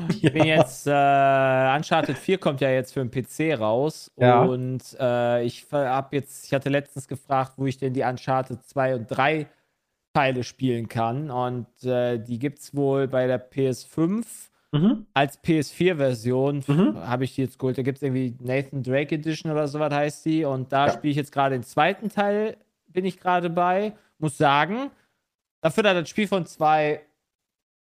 Ich bin jetzt, äh, Uncharted 4 kommt ja jetzt für den PC raus.
Ja.
Und äh, ich habe jetzt, ich hatte letztens gefragt, wo ich denn die Uncharted 2 und 3 Teile spielen kann. Und äh, die gibt es wohl bei der PS5
Mhm.
als PS4-Version.
Mhm.
Habe ich die jetzt geholt. Da gibt es irgendwie Nathan Drake Edition oder sowas heißt die. Und da
Ja.
spiele ich jetzt gerade den zweiten Teil, bin ich gerade bei. Muss sagen, dafür, dass das Spiel von zwei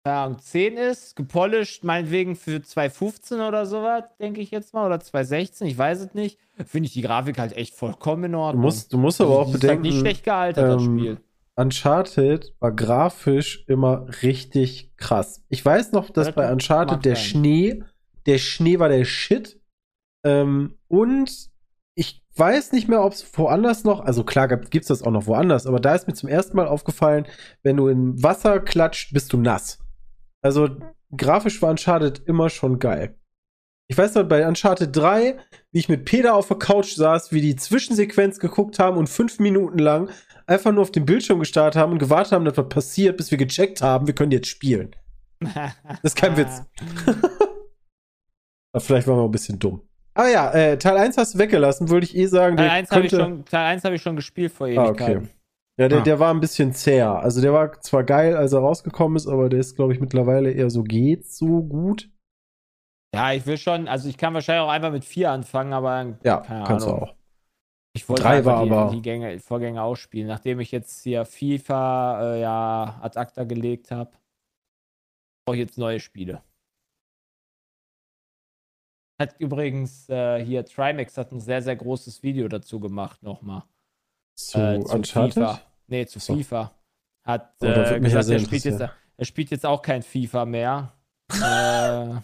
Ahnung, 10 ist, gepolished, meinetwegen für 215 oder sowas, denke ich jetzt mal, oder 216, ich weiß es nicht, finde ich die Grafik halt echt vollkommen in
Du
Ordnung.
musst, du musst aber auch
die ist halt
bedenken,
nicht schlecht gealtert, das
ähm,
Spiel.
Uncharted war grafisch immer richtig krass. Ich weiß noch, dass
Das
bei Uncharted der. Schnee, der Schnee war der Shit. Ähm, und ich weiß nicht mehr, ob es woanders noch, also klar gibt es das auch noch woanders, aber da ist mir zum ersten Mal aufgefallen, wenn du in Wasser klatscht, bist du nass. Also grafisch war Uncharted immer schon geil. Ich weiß noch, bei Uncharted 3, wie ich mit Peter auf der Couch saß, wie die Zwischensequenz geguckt haben und fünf Minuten lang einfach nur auf den Bildschirm gestarrt haben und gewartet haben, dass was passiert, bis wir gecheckt haben, wir können jetzt spielen. [LAUGHS] Das ist kein Witz. [LAUGHS] Aber vielleicht waren wir ein bisschen dumm. Aber ja, äh, Teil 1 hast du weggelassen, würde ich eh sagen.
Teil
der
1 habe ich, schon- Teil 1 hab ich schon gespielt vor
Ah,
Ewigkeiten.
okay. Ja, der,
Ah.
der war ein bisschen zäher. Also der war zwar geil, als er rausgekommen ist, aber der ist, glaube ich, mittlerweile eher so geht so gut.
Ja, ich will schon, also ich kann wahrscheinlich auch einfach mit 4 anfangen, aber
Ja, kannst
Ahnung.
du auch.
Ich wollte
Drei war
die,
aber-
die Gänge, Vorgänger ausspielen, nachdem ich jetzt hier FIFA äh, ja ad acta gelegt habe. Brauche ich jetzt neue Spiele. Hat übrigens äh, hier Trimax hat ein sehr, sehr großes Video dazu gemacht, nochmal.
Zu
äh, zu
Uncharted?
FIFA. Nee, zu
So.
FIFA. Hat
Oh,
äh, gesagt,
sehr
er spielt, jetzt, er spielt jetzt auch kein FIFA mehr. [LAUGHS] äh,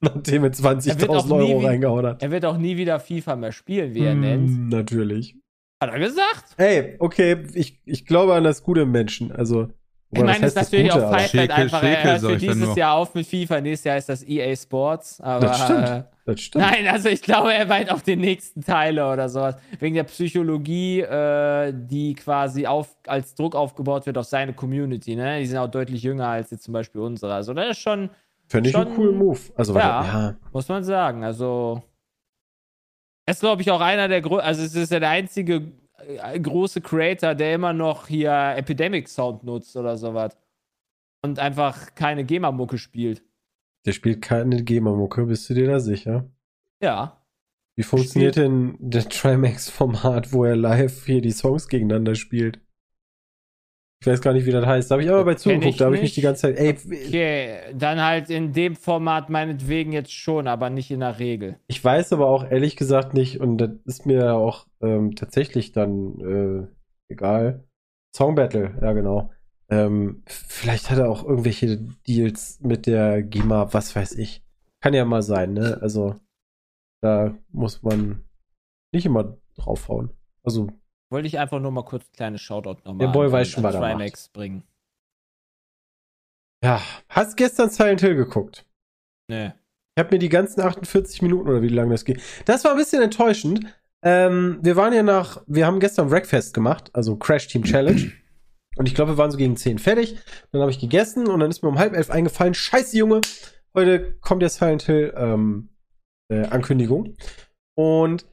Nachdem er
Er wird auch
20.000
nie
Euro
wie-
reingehauen hat.
er wird auch nie wieder FIFA mehr spielen, wie er nennt.
Hm, Natürlich.
Hat er gesagt?
Ey, okay, ich, ich glaube an das gute im Menschen. Also,
Ich meine, das ist natürlich auch Fight
Schäkel,
einfach. Er
Schäkel,
hört
sag
für dieses
nur.
Jahr auf mit FIFA. Nächstes Jahr ist das EA Sports. Aber,
Das stimmt. Das stimmt.
nein, also ich glaube, er meint auch den nächsten Teile oder sowas. Wegen der Psychologie, äh, die quasi auf, als Druck aufgebaut wird auf seine Community. Ne? Die sind auch deutlich jünger als jetzt zum Beispiel unsere. Also das ist schon,
Fände ich einen coolen Move. Also,
Ja.
ja.
muss man sagen. Also er ist, glaube ich, auch einer der Grö also es ist ja der einzige äh, große Creator, der immer noch hier Epidemic Sound nutzt oder sowas. Und einfach keine GEMA-Mucke spielt.
Der spielt keine GEMA-Mucke, bist du dir da sicher?
Ja.
Wie funktioniert denn der Trimax-Format, wo er live hier die Songs gegeneinander spielt? Ich weiß gar nicht, wie das heißt. Da habe ich aber bei zugeguckt. Da habe ich mich
nicht.
die ganze Zeit. Ey,
Okay, dann halt in dem Format meinetwegen jetzt schon, aber nicht in der Regel.
ich weiß aber auch ehrlich gesagt nicht, und das ist mir auch ähm, tatsächlich dann äh, egal. Song Battle, ja genau. Ähm, vielleicht hat er auch irgendwelche Deals mit der GEMA, was weiß ich. Kann ja mal sein, ne? Also, da muss man nicht immer draufhauen. Also,
Wollte ich einfach nur mal kurz ein kleines Shoutout nochmal
Der Boy
an-
weiß schon, was er
bringen.
ja. Hast gestern Silent Hill geguckt?
Nee.
Ich habe mir die ganzen 48 Minuten oder wie lange das geht. Das war ein bisschen enttäuschend. Ähm, wir waren ja nach, wir haben gestern Wreckfest gemacht, also Crash Team Challenge. Und ich glaube, wir waren so gegen 10 fertig. Dann habe ich gegessen und dann ist mir um halb elf eingefallen, scheiße Junge, heute kommt der Silent Hill ähm, äh, Ankündigung. Und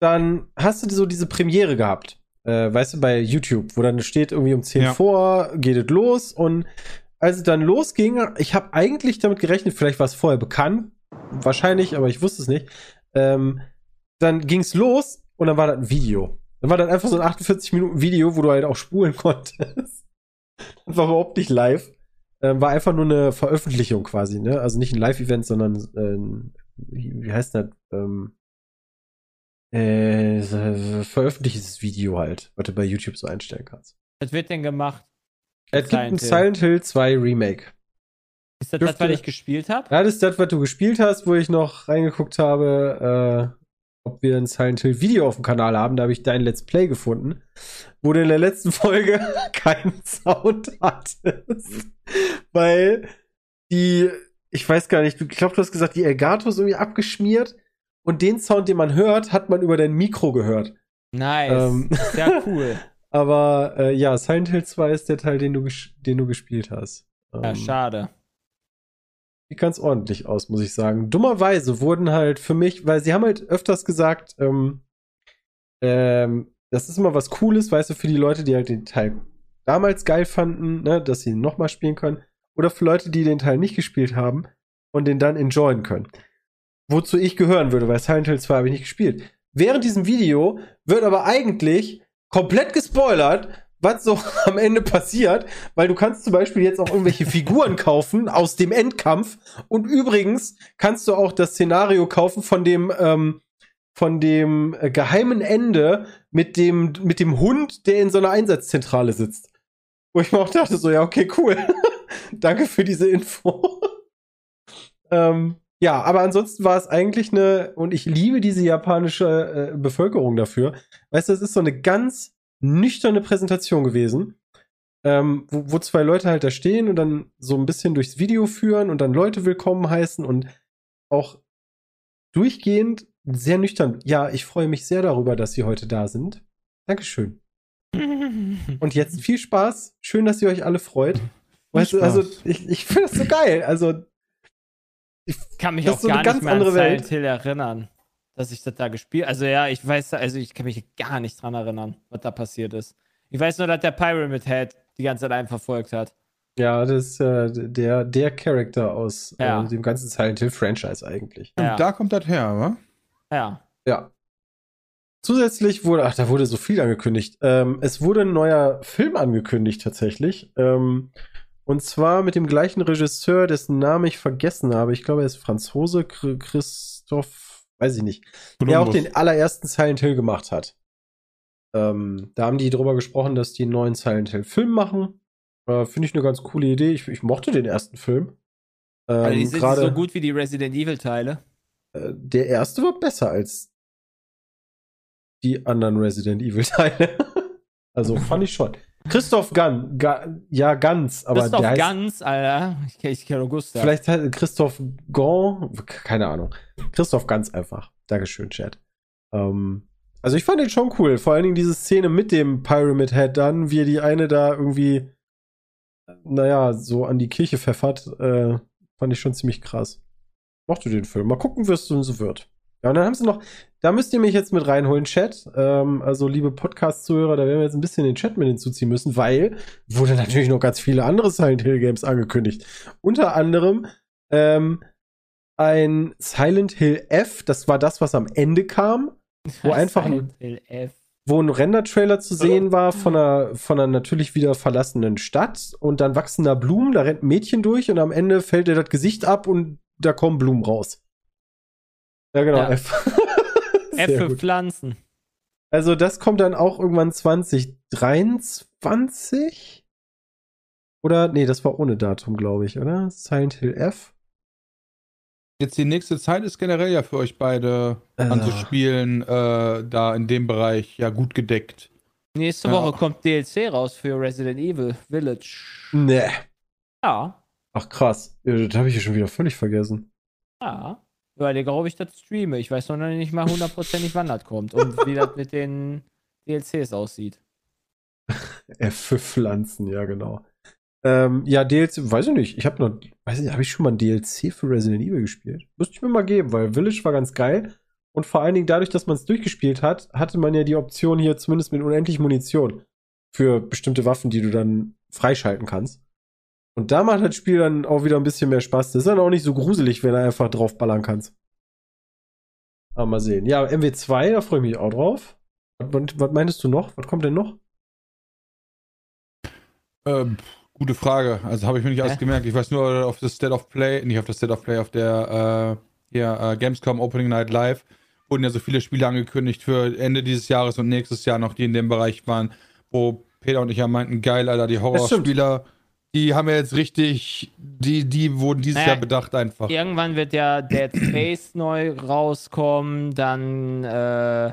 dann hast du so diese Premiere gehabt, äh, weißt du, bei YouTube, wo dann steht irgendwie um 10
Ja.
vor, geht es los. Und als es dann losging, ich habe eigentlich damit gerechnet, vielleicht war es vorher bekannt, wahrscheinlich, aber ich wusste es nicht. Ähm, dann ging es los und dann war das ein Video. Dann war das einfach so ein 48 Minuten Video, wo du halt auch spulen [LAUGHS] konntest. Das war überhaupt nicht live. Ähm, war einfach nur eine Veröffentlichung quasi, ne? Also nicht ein Live-Event, sondern ähm, wie, wie heißt das? Ähm, äh, veröffentlichtes Video halt, was du bei YouTube so einstellen kannst.
Was wird denn gemacht?
Es gibt ein
Silent Hill.
Silent Hill 2 Remake.
Ist das das,
Dürfte-
was ich gespielt habe?
Ja, das ist das, was du gespielt hast, wo ich noch reingeguckt habe, äh, ob wir ein Silent Hill Video auf dem Kanal haben. Da habe ich dein Let's Play gefunden, wo du in der letzten Folge [LAUGHS] keinen Sound hattest. Weil die, ich weiß gar nicht, du- ich glaube, du hast gesagt, die Elgato ist irgendwie abgeschmiert und den Sound, den man hört, hat man über dein Mikro gehört.
Nice.
Ähm.
Sehr cool. [LAUGHS]
Aber äh, ja, Silent Hill 2 ist der Teil, den du, den du gespielt hast.
Ja,
Ähm,
schade.
Ganz ordentlich aus, muss ich sagen. Dummerweise wurden halt für mich, weil sie haben halt öfters gesagt, ähm, ähm, das ist immer was Cooles, weißt du, für die Leute, die halt den Teil damals geil fanden, ne, dass sie ihn nochmal spielen können. Oder für Leute, die den Teil nicht gespielt haben und den dann enjoyen können. Wozu ich gehören würde, weil Silent Hill 2 habe ich nicht gespielt. Während diesem Video wird aber eigentlich komplett gespoilert, was so [LAUGHS] am Ende passiert, weil du kannst zum Beispiel jetzt auch irgendwelche [LAUGHS] Figuren kaufen aus dem Endkampf und übrigens kannst du auch das Szenario kaufen von dem ähm, von dem äh, geheimen Ende mit dem mit dem Hund, der in so einer Einsatzzentrale sitzt. Wo ich mir auch dachte so ja okay cool, [LAUGHS] danke für diese Info. ähm, ja, aber ansonsten war es eigentlich eine und ich liebe diese japanische äh, Bevölkerung dafür. Weißt du, es ist so eine ganz nüchterne Präsentation gewesen, ähm, wo, wo zwei Leute halt da stehen und dann so ein bisschen durchs Video führen und dann Leute willkommen heißen und auch durchgehend sehr nüchtern. Ja, ich freue mich sehr darüber, dass Sie heute da sind. Dankeschön. [LAUGHS] Und jetzt viel Spaß. Schön, dass ihr euch alle freut. Weißt du, also ich, ich finde das so geil. Also ich,
kann mich
Das
auch
so eine
gar
ganz
nicht mehr an
andere
Silent
Welt.
Hill erinnern, dass ich das da gespielt Also ja, ich weiß, also ich kann mich gar nicht dran erinnern, was da passiert ist. Ich weiß nur, dass der Pyramid Head die ganze Zeit einen verfolgt hat.
Ja, das ist äh, der, der Charakter aus
Ja.
äh, dem ganzen Silent Hill Franchise eigentlich.
Und
Ja.
da kommt das her, wa?
Ja.
Ja. Zusätzlich wurde, ach, da wurde so viel angekündigt. Ähm, es wurde ein neuer Film angekündigt tatsächlich. Ähm, und zwar mit dem gleichen Regisseur, dessen Namen ich vergessen habe. Ich glaube, er ist Franzose, Chr- Christoph, weiß ich nicht. Der auch den allerersten Silent Hill gemacht hat. Ähm, da haben die drüber gesprochen, dass die einen neuen Silent Hill Film machen. Äh, Finde ich eine ganz coole Idee. Ich, ich mochte den ersten Film. Ähm,
Also die sind
gerade-
so gut wie die Resident Evil Teile.
äh, der erste war besser als die anderen Resident Evil Teile. [LAUGHS] also fand ich schon. Christoph Gunn, Ga ja ganz, aber
Christoph
der heißt
Ganz, Alter. Ich, ich kenne Gustav.
vielleicht heißt Christoph Gon, keine Ahnung. Christoph Ganz einfach. Dankeschön, Chat. Ähm, also ich fand den schon cool. Vor allen Dingen diese Szene mit dem Pyramid Head dann, wie er die eine da irgendwie, naja, so an die Kirche pfeffert, äh, fand ich schon ziemlich krass. Mochte den Film. Mal gucken, wie es denn so wird. Ja, und dann haben sie noch, da müsst ihr mich jetzt mit reinholen, Chat. Ähm, also, liebe Podcast-Zuhörer, da werden wir jetzt ein bisschen den Chat mit hinzuziehen müssen, weil wurde natürlich noch ganz viele andere Silent Hill Games angekündigt. Unter anderem ähm, ein Silent Hill F, das war das, was am Ende kam, wo einfach ein, wo ein Render-Trailer zu sehen war von einer, von einer natürlich wieder verlassenen Stadt und dann wachsen da Blumen, da rennt ein Mädchen durch und am Ende fällt ihr das Gesicht ab und da kommen Blumen raus. Ja, genau,
Ja.
F.
F für
gut.
Pflanzen.
Also das kommt dann auch irgendwann 2023? Oder, nee, das war ohne Datum, glaube ich, oder? Silent Hill F?
Jetzt die nächste Zeit ist generell ja für euch beide
Äh.
anzuspielen, äh, da in dem Bereich ja gut gedeckt.
Nächste
Ja.
Woche kommt DLC raus für Resident Evil Village.
Nee.
Ja.
Ach krass. Das habe ich ja schon wieder völlig vergessen.
Ja. Überlege, ob ich das streame. Ich weiß noch nicht mal hundertprozentig, wann das kommt und wie das mit den DLCs aussieht. [LAUGHS]
F für Pflanzen, ja, genau. Ähm, ja, DLC, weiß ich nicht. Ich habe noch, weiß nicht, habe ich schon mal ein DLC für Resident Evil gespielt? Müsste ich mir mal geben, weil Village war ganz geil. Und vor allen Dingen dadurch, dass man es durchgespielt hat, hatte man ja die Option hier zumindest mit unendlich Munition für bestimmte Waffen, die du dann freischalten kannst. Und da macht das Spiel dann auch wieder ein bisschen mehr Spaß. Das ist dann auch nicht so gruselig, wenn du einfach draufballern kannst. Aber mal sehen. Ja, MW2, da freue ich mich auch drauf. Was, was meintest du noch? Was kommt denn noch?
Ähm, gute Frage. Also habe ich mir nicht alles gemerkt. Ich weiß nur auf das State of Play, nicht auf das State of Play, auf der äh, hier, äh, Gamescom Opening Night Live wurden ja so viele Spiele angekündigt für Ende dieses Jahres und nächstes Jahr noch, die in dem Bereich waren, wo Peter und ich ja meinten, geil, Alter, die Horrorspieler, die haben ja jetzt richtig, die, die wurden dieses
Naja,
Jahr bedacht einfach.
Irgendwann wird ja Dead Space neu rauskommen, dann, äh,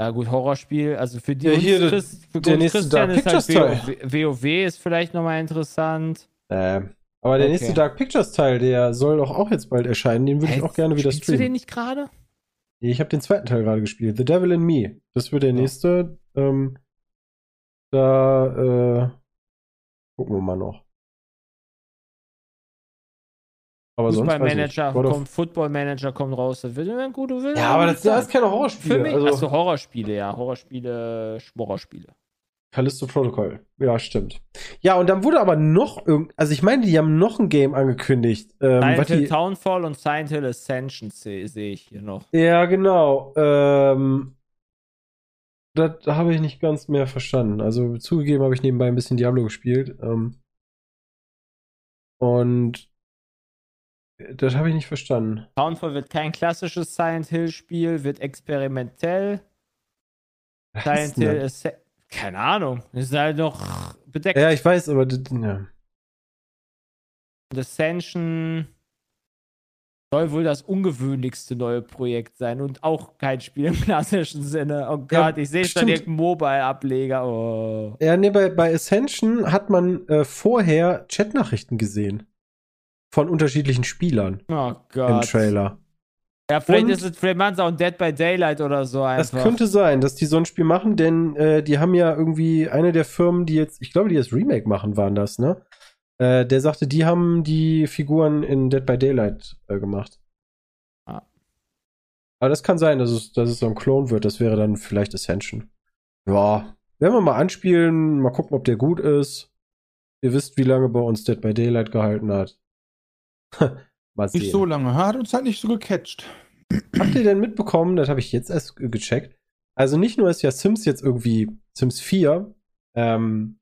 ja gut, Horrorspiel, also für die
Ja, hier, der-
Christ, für
der nächste
Christian
Dark
ist halt
Pictures
WoW, WoW ist vielleicht nochmal interessant.
Ähm, aber der
Okay.
nächste Dark Pictures Teil, der soll doch auch jetzt bald erscheinen. Den würde ich auch gerne wieder
Spielst du den
streamen.
nicht gerade?
Ich habe den zweiten Teil gerade gespielt. The Devil in Me. Das wird der
Ja.
nächste. Ähm, da äh, gucken wir mal noch. Aber sonst weiß ich
Fußballmanager kommt, Football Manager kommt raus. Das wird ein gute Will.
Ja, aber das, das ist keine Horrorspiele.
Für mich,
also,
achso, Horrorspiele, ja. Horrorspiele, Horrorspiele.
Callisto Protocol. Ja, stimmt. Ja, und dann wurde aber noch irgend, also ich meine, die haben noch ein Game angekündigt. Ähm,
Silent Hill
die,
Townfall und Silent Hill Ascension sehe seh ich hier noch.
Ja, genau. Ähm, das habe ich nicht ganz mehr verstanden. Also zugegeben habe ich nebenbei ein bisschen Diablo gespielt. Ähm, und das habe ich nicht verstanden.
Townfall wird kein klassisches Silent Hill Spiel, wird experimentell.
Was
Silent Hill
das?
ist. Keine Ahnung. Ist halt noch bedeckt.
Ja, ich weiß, aber das, ja.
Und Ascension soll wohl das ungewöhnlichste neue Projekt sein und auch kein Spiel im [LAUGHS] klassischen Sinne. Oh Gott,
Ja,
ich sehe schon irgendeinen Mobile-Ableger. Oh.
Ja, nee, bei, bei Ascension hat man äh, vorher Chatnachrichten gesehen. Von unterschiedlichen Spielern
oh
im
Gott.
Trailer.
Ja, vielleicht
Und-
ist es vielleicht machen sie auch Dead by Daylight oder so einfach.
Das könnte sein, dass die so ein Spiel machen, denn äh, die haben ja irgendwie eine der Firmen, die jetzt, ich glaube, die das Remake machen, waren das, ne? Äh, der sagte, die haben die Figuren in Dead by Daylight äh, gemacht.
Ah.
Aber das kann sein, dass es, dass es so ein Klon wird. Das wäre dann vielleicht Ascension. Ja, werden wir mal anspielen, mal gucken, ob der gut ist. Ihr wisst, wie lange bei uns Dead by Daylight gehalten hat. [LAUGHS] Mal sehen.
Nicht so lange. Hat uns halt nicht so gecatcht. [CLEARS THROAT]
Habt ihr denn mitbekommen, das habe ich jetzt erst ge- gecheckt. Also nicht nur ist ja Sims jetzt irgendwie Sims 4 ähm,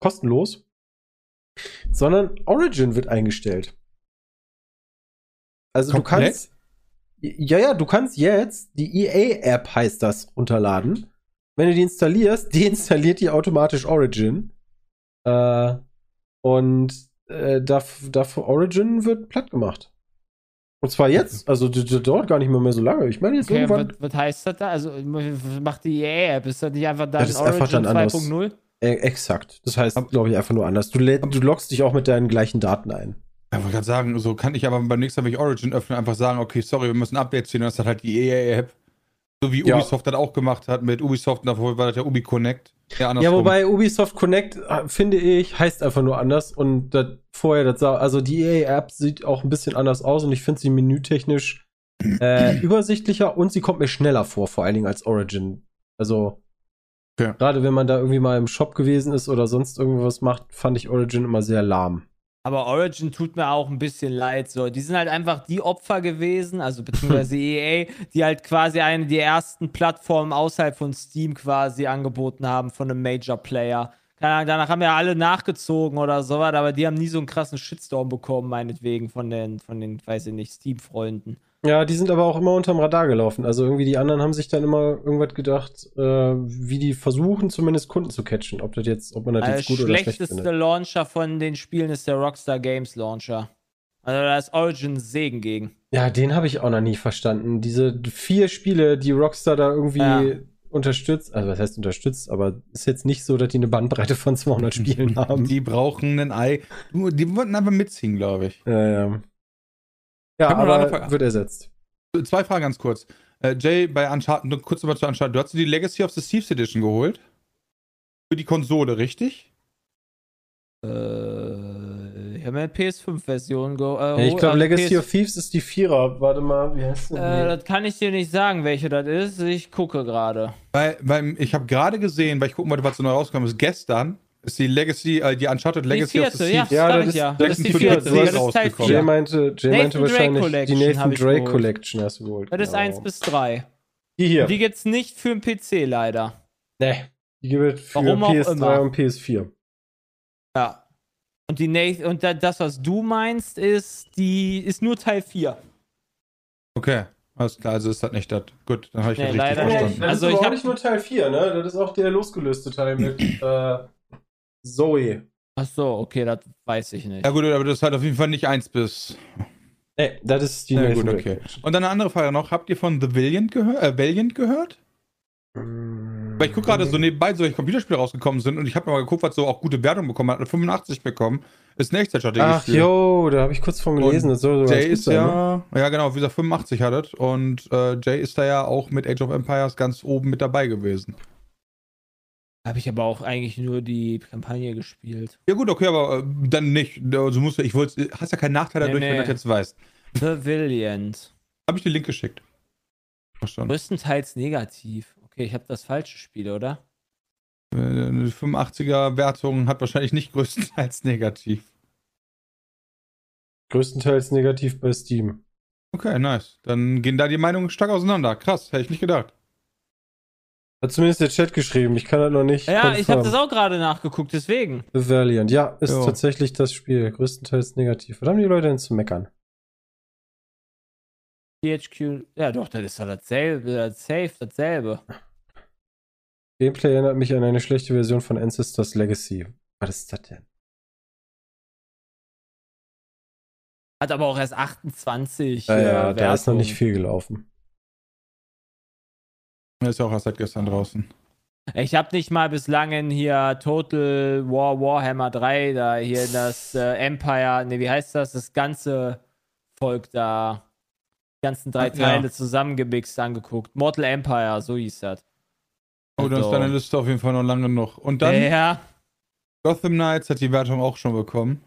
kostenlos, sondern Origin wird eingestellt. Also
Komplett?
du kannst ja, ja, du kannst jetzt die EA-App heißt das runterladen. Wenn du die installierst, [LAUGHS] deinstalliert die automatisch Origin. Äh, und äh, dafür, dafür Origin wird platt gemacht. Und zwar jetzt, also das dauert gar nicht mehr, mehr so lange. Ich meine jetzt
Okay,
irgendwann.
was, was heißt das da? Also, was macht die EA-App? Ist das nicht einfach dann
Das ist einfach
Origin
dann anders.
2.0?
Äh, exakt. Das heißt, glaube ich, einfach nur anders. Du, du loggst dich auch mit deinen gleichen Daten ein.
Ja, wollte gerade sagen, so kann ich aber beim nächsten Mal, wenn ich Origin öffne, einfach sagen, okay, sorry, wir müssen Updates ziehen. Das hat halt die EA-App. So wie
Ja.
Ubisoft das auch gemacht hat mit Ubisoft und davor war das ja Ubi Connect. Ja,
Ja, wobei Ubisoft Connect, äh, finde ich, heißt einfach nur anders. Und das, vorher, das sah, also die EA-App sieht auch ein bisschen anders aus und ich finde sie menütechnisch äh, [CLEARS THROAT] übersichtlicher und sie kommt mir schneller vor, vor allen Dingen als Origin. Also,
Okay.
gerade wenn man da irgendwie mal im Shop gewesen ist oder sonst irgendwas macht, fand ich Origin immer sehr lahm.
Aber Origin tut mir auch ein bisschen leid. So, die sind halt einfach die Opfer gewesen, also beziehungsweise [LAUGHS] EA, die halt quasi eine der ersten Plattformen außerhalb von Steam quasi angeboten haben von einem Major Player. Keine Ahnung, danach haben ja alle nachgezogen oder sowas, aber die haben nie so einen krassen Shitstorm bekommen, meinetwegen, von den, von den, weiß ich nicht, Steam-Freunden.
Ja, die sind aber auch immer unterm Radar gelaufen. Also irgendwie die anderen haben sich dann immer irgendwas gedacht, äh, wie die versuchen, zumindest Kunden zu catchen. Ob das jetzt, ob man das
Der
jetzt gut oder schlecht
schlechteste
findet.
Launcher von den Spielen ist der Rockstar Games Launcher. Also da ist Origin Segen gegen.
Ja, den habe ich auch noch nie verstanden. Diese vier Spiele, die Rockstar da irgendwie
Ja.
unterstützt, also was heißt unterstützt, aber ist jetzt nicht so, dass die eine Bandbreite von 200 Spielen [LAUGHS] haben.
Die brauchen ein Ei. Die wollten einfach mitziehen, glaube ich.
Ja, ja. Ja, aber wird ersetzt.
Zwei Fragen ganz kurz. Äh, Jay, bei Uncharted, nur kurz nochmal zu Uncharted. Du hast dir die Legacy of the Thieves Edition geholt? Für die Konsole, richtig?
Äh, ich habe mir eine PS5-Version ge
Ja,
äh,
ich glaube,
also
Legacy
PS
of Thieves ist die Vierer. Warte mal, wie heißt denn
Äh, das kann ich dir nicht sagen, welche das ist. Ich gucke gerade.
Weil, weil ich habe gerade gesehen, weil ich gucken wollte, was so neu rausgekommen ist. Gestern ist die Legacy, äh, die Uncharted
Die
Legacy of the
vierte, ja.
Ja, das ist-
ja.
das
Das ist die
für
vierte.
die
Das ist
rausgekommen.
Jay
4.
meinte, Jay
Nathan
meinte
Drake
wahrscheinlich die
Collection
Nathan
hab ich
Drake
geholt.
Collection hast du geholt.
Das ist
Genau.
1 bis 3.
Die hier.
Die gibt's nicht für den PC leider.
nee. Die gibt es für
Warum auch
PS3
immer.
und PS4.
Ja. Und die Nathan, und da- das, was du meinst, ist, die ist nur Teil 4.
Okay, alles klar, also ist das nicht das. Gut, dann habe ich
Nee,
das richtig
leider
verstanden.
nicht.
Das
Also
ist
ich
auch
hab-
nicht nur Teil 4, ne? Das ist auch der losgelöste Teil mit [CLEARS THROAT] äh, Zoe.
Ach so, okay, das weiß ich nicht.
Ja gut, aber das ist halt auf jeden Fall nicht 1 bis.
Nee, das ist die
Ja, gut, okay. Und dann eine andere Frage noch. Habt ihr von The Valiant, gehör äh, Valiant gehört?
Mm.
Weil ich gucke gerade so nebenbei, solche Computerspiele rausgekommen sind und ich habe mal geguckt, was so auch gute Wertung bekommen hat. Eine 85 bekommen. Ist ein Echtzeitstrategie.
Ach, jo, da habe ich kurz von gelesen. Das soll
Jay ist
sein, ne?
ja, ja genau, wie gesagt, 85 hat es. Und äh, Jay ist da ja auch mit Age of Empires ganz oben mit dabei gewesen.
Habe ich aber auch eigentlich nur die Kampagne gespielt.
Ja gut, okay, aber äh, dann nicht. Also musst du, ich wollte, hast ja keinen Nachteil
Nee,
dadurch, wenn du
nee.
das jetzt weißt.
The Valiant.
Habe ich den Link geschickt. Verstanden.
Größtenteils negativ. Okay, ich habe das falsche Spiel, oder?
Äh, Eine 85er Wertung hat wahrscheinlich nicht größtenteils negativ.
Größtenteils negativ bei Steam.
Okay, nice. Dann gehen da die Meinungen stark auseinander. Krass, hätte ich nicht gedacht.
Hat zumindest der Chat geschrieben. Ich kann das noch nicht.
Ja, ich habe das auch gerade nachgeguckt, deswegen.
The Valiant. Ja, ist
Jo.
tatsächlich das Spiel. Größtenteils negativ. Was haben die Leute denn zu meckern?
THQ. Ja, doch, das ist doch dasselbe, das safe, dasselbe.
Gameplay erinnert mich an eine schlechte Version von Ancestors Legacy. Was ist das denn?
Hat aber auch erst 28.
Ja,
äh,
ja, da ist noch nicht viel gelaufen.
Er ist ja auch erst seit gestern draußen.
Ich habe nicht mal bislang hier Total War Warhammer 3, da hier das äh, Empire, ne, wie heißt das? Das ganze Volk da, die ganzen drei
ja.
Teile zusammengemixt angeguckt. Mortal Empire, so hieß das.
Oh, dann ist
Also-
deine Liste auf jeden Fall noch lange noch. Und dann
Ja,
Gotham Knights hat die Wertung auch schon bekommen.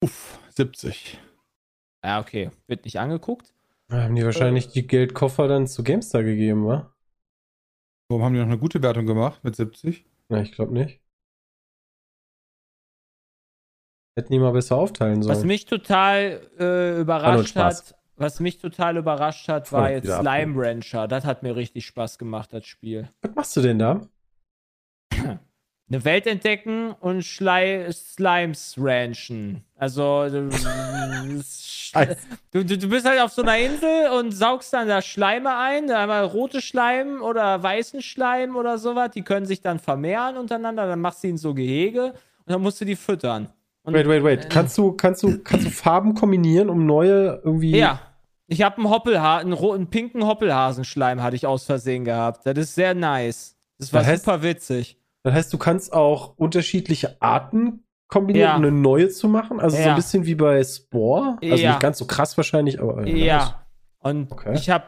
Uff, 70.
ja, okay. Wird nicht angeguckt.
Haben die wahrscheinlich die Geldkoffer dann zu GameStar gegeben, wa?
Warum haben die noch eine gute Wertung gemacht mit 70?
Na, ich glaube nicht. Hätten die mal besser aufteilen sollen.
Was mich total äh, überrascht hat, was mich total überrascht hat, war jetzt Slime Rancher. Das hat mir richtig Spaß gemacht, das Spiel.
Was machst du denn da?
Eine Welt entdecken und Schlei Slimes ranchen. Also du, du, du bist halt auf so einer Insel und saugst dann da Schleime ein, einmal rote Schleim oder weißen Schleim oder sowas. Die können sich dann vermehren untereinander. Dann machst du ihnen so Gehege und dann musst du die füttern. Und,
Wait, wait, wait. Kannst du, kannst du, kannst du Farben kombinieren, um neue irgendwie.
Ja. Ich habe einen Hoppelha einen, einen pinken Hoppelhasenschleim hatte ich aus Versehen gehabt. Das ist sehr nice. Das war
Das heißt-
super witzig.
Das heißt, du kannst auch unterschiedliche Arten kombinieren,
Ja.
um eine neue zu machen. Also so
Ja.
ein bisschen wie bei Spore. Also
Ja.
nicht ganz so krass wahrscheinlich, aber. äh.
Ja. Und
Okay.
ich habe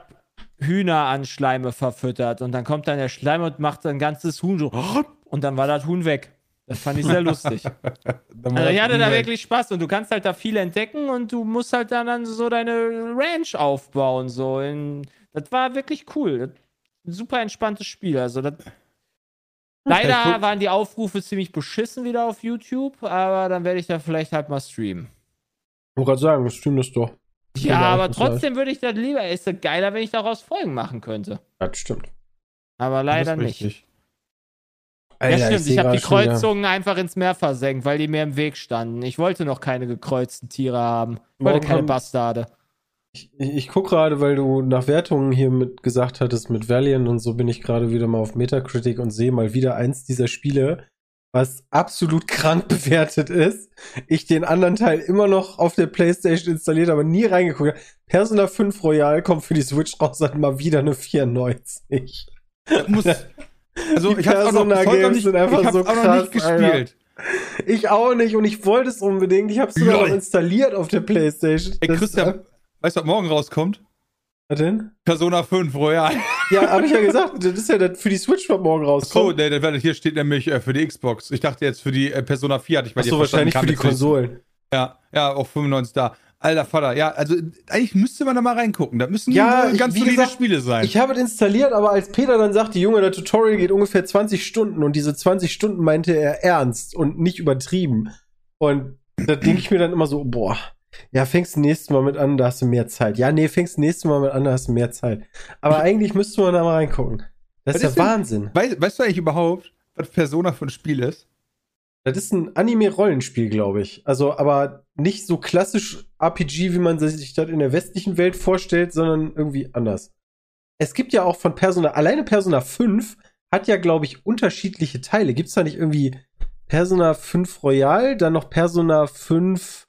Hühner an Schleime verfüttert und dann kommt dann der Schleim und macht ein ganzes Huhn so [GASPS] und dann war das Huhn weg. Das fand ich sehr lustig. [LAUGHS] Also ich hatte da wirklich Spaß und du kannst halt da viel entdecken und du musst halt dann, dann so deine Ranch aufbauen. So in, das war wirklich cool. Ein super entspanntes Spiel. Also das, leider
cool.
waren die Aufrufe ziemlich beschissen wieder auf YouTube, aber dann werde ich da vielleicht halt mal streamen.
Ich wollte gerade sagen, das stimmt das doch.
Ja, aber trotzdem würde ich das lieber. Ist das geiler, wenn ich daraus Folgen machen könnte.
Das stimmt.
Aber leider
Das ist
nicht.
richtig.
Ja,
Alter,
stimmt.
seh
Ich, habe die
schon wieder-
Kreuzungen einfach ins Meer versenkt, weil die mir im Weg standen. Ich wollte noch keine gekreuzten Tiere haben. Ich wollte keine
haben-
Bastarde.
Ich, ich gucke gerade, weil du nach Wertungen hier mit gesagt hattest mit Valiant und so bin ich gerade wieder mal auf Metacritic und sehe mal wieder eins dieser Spiele, was absolut [LAUGHS] krank bewertet ist. Ich den anderen Teil immer noch auf der Playstation installiert, aber nie reingeguckt habe. Persona 5 Royal kommt für die Switch raus, hat mal wieder eine 94.
Das muss, [LAUGHS] also
Die
ich habe auch noch,
Persona-Games
nicht,
sind einfach
ich
so
auch noch
krass,
nicht
Alter.
gespielt.
Ich auch nicht und ich wollte es unbedingt. Ich habe es sogar noch installiert auf der Playstation.
Ey, Christian, weißt du, was morgen rauskommt?
Was denn?
Persona 5 Royal.
Ja, habe ich ja gesagt. Das ist ja das für die Switch, was morgen rauskommt.
nee, nee, warte, hier steht nämlich äh, für die Xbox. Ich dachte jetzt für die äh, Persona 4 hatte ich bei
Ach
dir
so,
verstanden,
wahrscheinlich für die. Konsolen.
Ja, ja, auch 95 da. Alter Vater, ja, also eigentlich müsste man da mal reingucken. Da müssen
Ja, ich-
ganz solide
gesagt,
Spiele sein.
Ich habe es installiert, aber als Peter dann sagte, Junge, der Tutorial geht ungefähr 20 Stunden und diese 20 Stunden meinte er ernst und nicht übertrieben. Und da denke ich mir dann immer so, boah, ja, fängst nächstes Mal mit an, da hast du mehr Zeit. Ja, nee, fängst nächstes Mal mit an, da hast du mehr Zeit. Aber eigentlich müsste man da mal reingucken. Das
Was
ist ja Wahnsinn.
Weißt, weißt du eigentlich überhaupt, was Persona für ein Spiel ist?
Das ist ein Anime-Rollenspiel, glaube ich. Also, aber nicht so klassisch RPG, wie man sich das in der westlichen Welt vorstellt, sondern irgendwie anders. Es gibt ja auch von Persona, alleine Persona 5 hat ja, glaube ich, unterschiedliche Teile. Gibt es da nicht irgendwie Persona 5 Royal, dann noch Persona 5.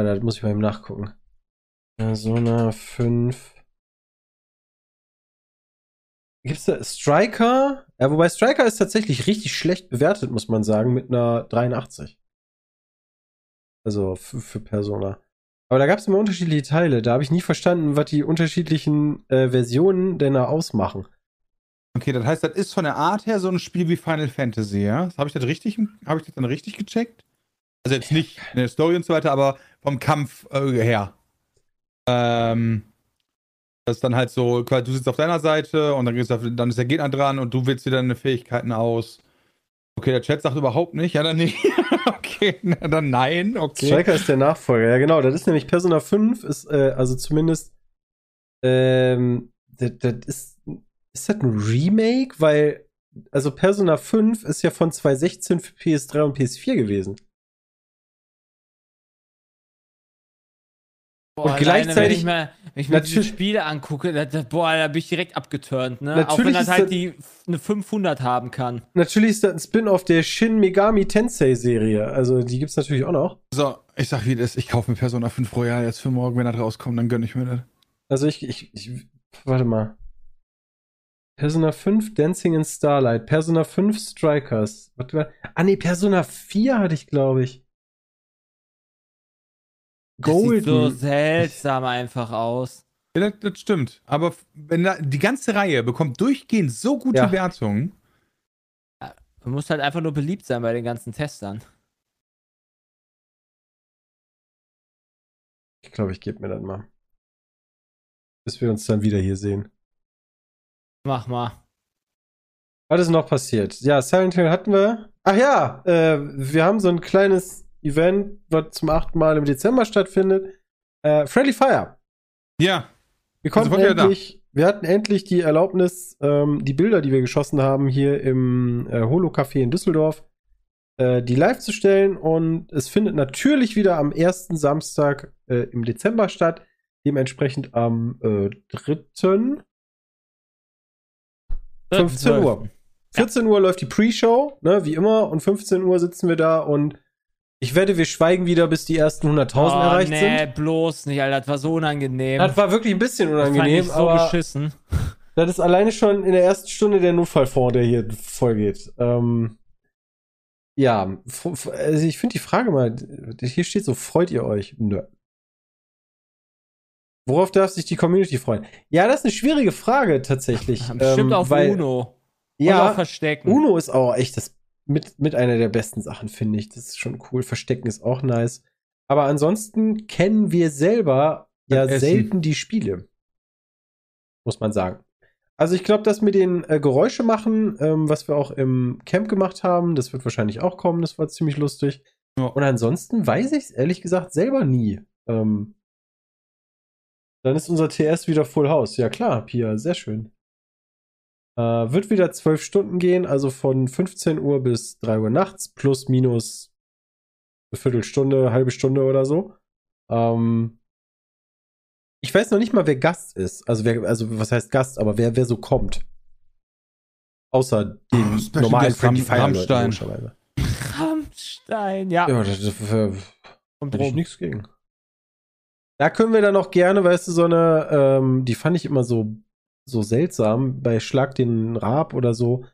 Warte, das muss ich mal eben nachgucken. Persona 5. Gibt's da Striker? Ja, wobei Striker ist tatsächlich richtig schlecht bewertet, muss man sagen, mit einer 83. Also für, für Persona. Aber da gab es immer unterschiedliche Teile. Da habe ich nie verstanden, was die unterschiedlichen äh, Versionen denn da ausmachen.
Okay, das heißt, das ist von der Art her so ein Spiel wie Final Fantasy, ja? Habe ich das richtig, habe ich das dann richtig gecheckt? Also jetzt nicht in der Story und so weiter, aber vom Kampf äh, her. Ähm, das ist dann halt so, du sitzt auf deiner Seite und dann, auf, dann ist der Gegner dran und du wählst dir deine Fähigkeiten aus. Okay, der Chat sagt überhaupt nicht, ja dann nicht. [LAUGHS] okay, na, dann nein, okay.
Striker ist der Nachfolger, ja genau. Das ist nämlich Persona 5, ist äh, also zumindest ähm, das, das ist, ist das ein Remake? Weil, also Persona 5 ist ja von 2016 für PS3 und PS4 gewesen.
Boah,
Und
alleine,
gleichzeitig-
wenn ich mir, wenn ich mir Spiele angucke, da, da, boah, da bin ich direkt abgeturnt, ne? Auch
Natürlich
wenn das
ist
halt
das-
die eine 500 haben kann.
Natürlich ist das ein Spin-off der Shin Megami Tensei Serie. Also die gibt's natürlich auch noch.
So, ich sag wie das, ich kaufe mir Persona 5 Royal jetzt für morgen, wenn das rauskommt, dann gönn ich mir das.
Also ich, ich, ich warte mal. Persona 5 Dancing in Starlight, Persona 5 Strikers. Warte mal. Ah nee, Persona 4 hatte ich, glaube ich.
Das sieht so
Golden.
seltsam einfach aus.
Ja, das, das stimmt. Aber wenn da, die ganze Reihe bekommt durchgehend so gute
Ja.
Wertungen.
Man muss halt einfach nur beliebt sein bei den ganzen Testern.
Ich glaube, ich gebe mir das mal. Bis wir uns dann wieder hier sehen.
Mach mal.
Was ist noch passiert? Ja, Silent Hill hatten wir. Ach ja, äh, wir haben so ein kleines Event, was zum achten Mal im Dezember stattfindet. Äh, Friendly Fire.
Ja,
Wir konnten
da.
endlich, wir hatten endlich die Erlaubnis, ähm, die Bilder, die wir geschossen haben, hier im äh, Holo-Café in Düsseldorf, äh, die live zu stellen. Und es findet natürlich wieder am ersten Samstag äh, im Dezember statt. Dementsprechend am äh, 3. 15 Uhr. 14 Uhr läuft die Pre-Show, ne, wie immer. Und 15 Uhr sitzen wir da und ich wette, wir schweigen wieder, bis die ersten 100.000
Oh,
erreicht
nee,
sind.
bloß nicht, Alter. Das war so unangenehm.
Das war wirklich ein bisschen
Das fand
unangenehm,
ich so beschissen. [LAUGHS]
das ist alleine schon in der ersten Stunde der Notfallfonds, der hier vollgeht. Ähm, ja, also ich finde die Frage mal, hier steht so, freut ihr euch? Nö. Worauf darf sich die Community freuen? Ja, das ist eine schwierige Frage tatsächlich. [LAUGHS]
Bestimmt
ähm,
auf
weil,
Uno.
Ja. Uno ist auch echt das mit, mit einer der besten Sachen, finde ich. Das ist schon cool. Verstecken ist auch nice. Aber ansonsten kennen wir selber ja
Essen.
selten die Spiele. Muss man sagen. Also ich glaube, das mit den äh, Geräusche machen, ähm, was wir auch im Camp gemacht haben, das wird wahrscheinlich auch kommen. Das war ziemlich lustig.
Ja.
Und ansonsten weiß ich es ehrlich gesagt selber nie. Ähm, dann ist unser TS wieder Full House. Ja klar, Pia, sehr schön. Äh, wird wieder zwölf Stunden gehen, also von 15 Uhr bis 3 Uhr nachts, plus minus eine Viertelstunde, halbe Stunde oder so. Ähm, ich weiß noch nicht mal, wer Gast ist. Also, wer, also was heißt Gast, aber wer, wer so kommt. Außer den
Oh, Special
normalen Leuten,
Rammstein.
Rammstein, ja.
Ja, das, das, das ich nichts gegen. Da können wir dann auch gerne, weißt du, so eine, ähm, die fand ich immer so, so seltsam, bei Schlag den Raab oder so,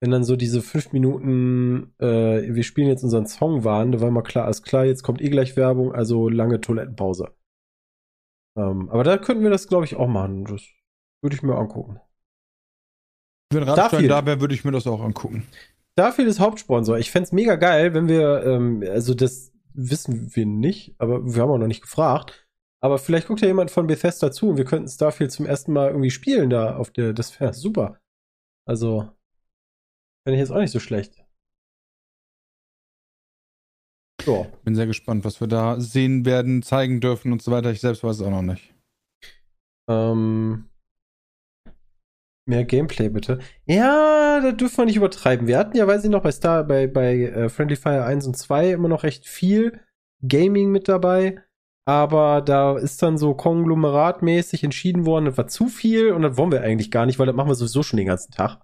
wenn dann so diese fünf Minuten, äh, wir spielen jetzt unseren Song waren, da war mal klar, alles klar, jetzt kommt eh gleich Werbung, also lange Toilettenpause. Ähm, aber da könnten wir das, glaube ich, auch machen. Das würde ich mir angucken.
wenn Rammstein da wäre, würde ich mir das auch angucken.
Starfield ist Hauptsponsor. Ich fänd's mega geil, wenn wir, ähm, also das wissen wir nicht, aber wir haben auch noch nicht gefragt. Aber vielleicht guckt ja jemand von Bethesda zu und wir könnten Starfield zum ersten Mal irgendwie spielen da auf der, das wäre super. Also, fände ich jetzt auch nicht so schlecht. So.
Bin sehr gespannt, was wir da sehen werden, zeigen dürfen und so weiter. Ich selbst weiß es auch noch nicht.
Ähm, mehr Gameplay bitte. Ja, da dürfen wir nicht übertreiben. Wir hatten ja, weiß ich noch, bei Star, bei, bei äh, Friendly Fire 1 und 2 immer noch recht viel Gaming mit dabei. Aber da ist dann so konglomeratmäßig entschieden worden, das war zu viel und das wollen wir eigentlich gar nicht, weil das machen wir sowieso schon den ganzen Tag.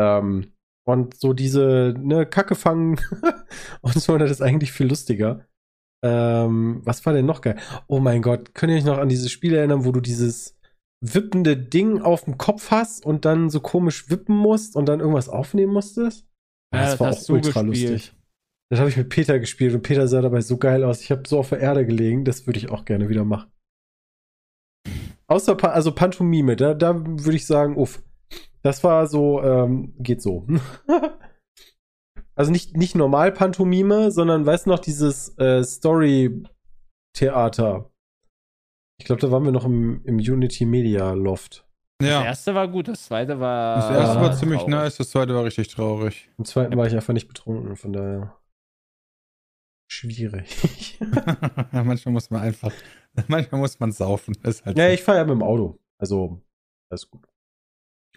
Ähm, und so diese, ne, Kacke fangen [LAUGHS] und so, das ist eigentlich viel lustiger. Ähm, was war denn noch geil? Oh mein Gott, könnt ihr euch noch an dieses Spiel erinnern, wo du dieses wippende Ding auf dem Kopf hast und dann so komisch wippen musst und dann irgendwas aufnehmen musstest?
Ja, das hast du gespielt.
Das habe ich mit Peter gespielt und Peter sah dabei so geil aus. Ich habe so auf der Erde gelegen, das würde ich auch gerne wieder machen. Außer, Pa- also Pantomime, da, da würde ich sagen, uff. Das war so, ähm, geht so. [LAUGHS] also nicht, nicht normal Pantomime, sondern weißt du noch, dieses äh, Story-Theater. Ich glaube, da waren wir noch im, im Unity Media Loft.
Das
Ja.
erste war gut, das zweite war.
Das erste war ziemlich
traurig.
nice, das zweite war richtig traurig.
Im zweiten war ich einfach nicht betrunken, von daher. Schwierig. [LAUGHS]
manchmal muss man einfach, manchmal muss man saufen. Ist halt
ja,
so.
ich fahre ja mit dem Auto. Also, alles gut.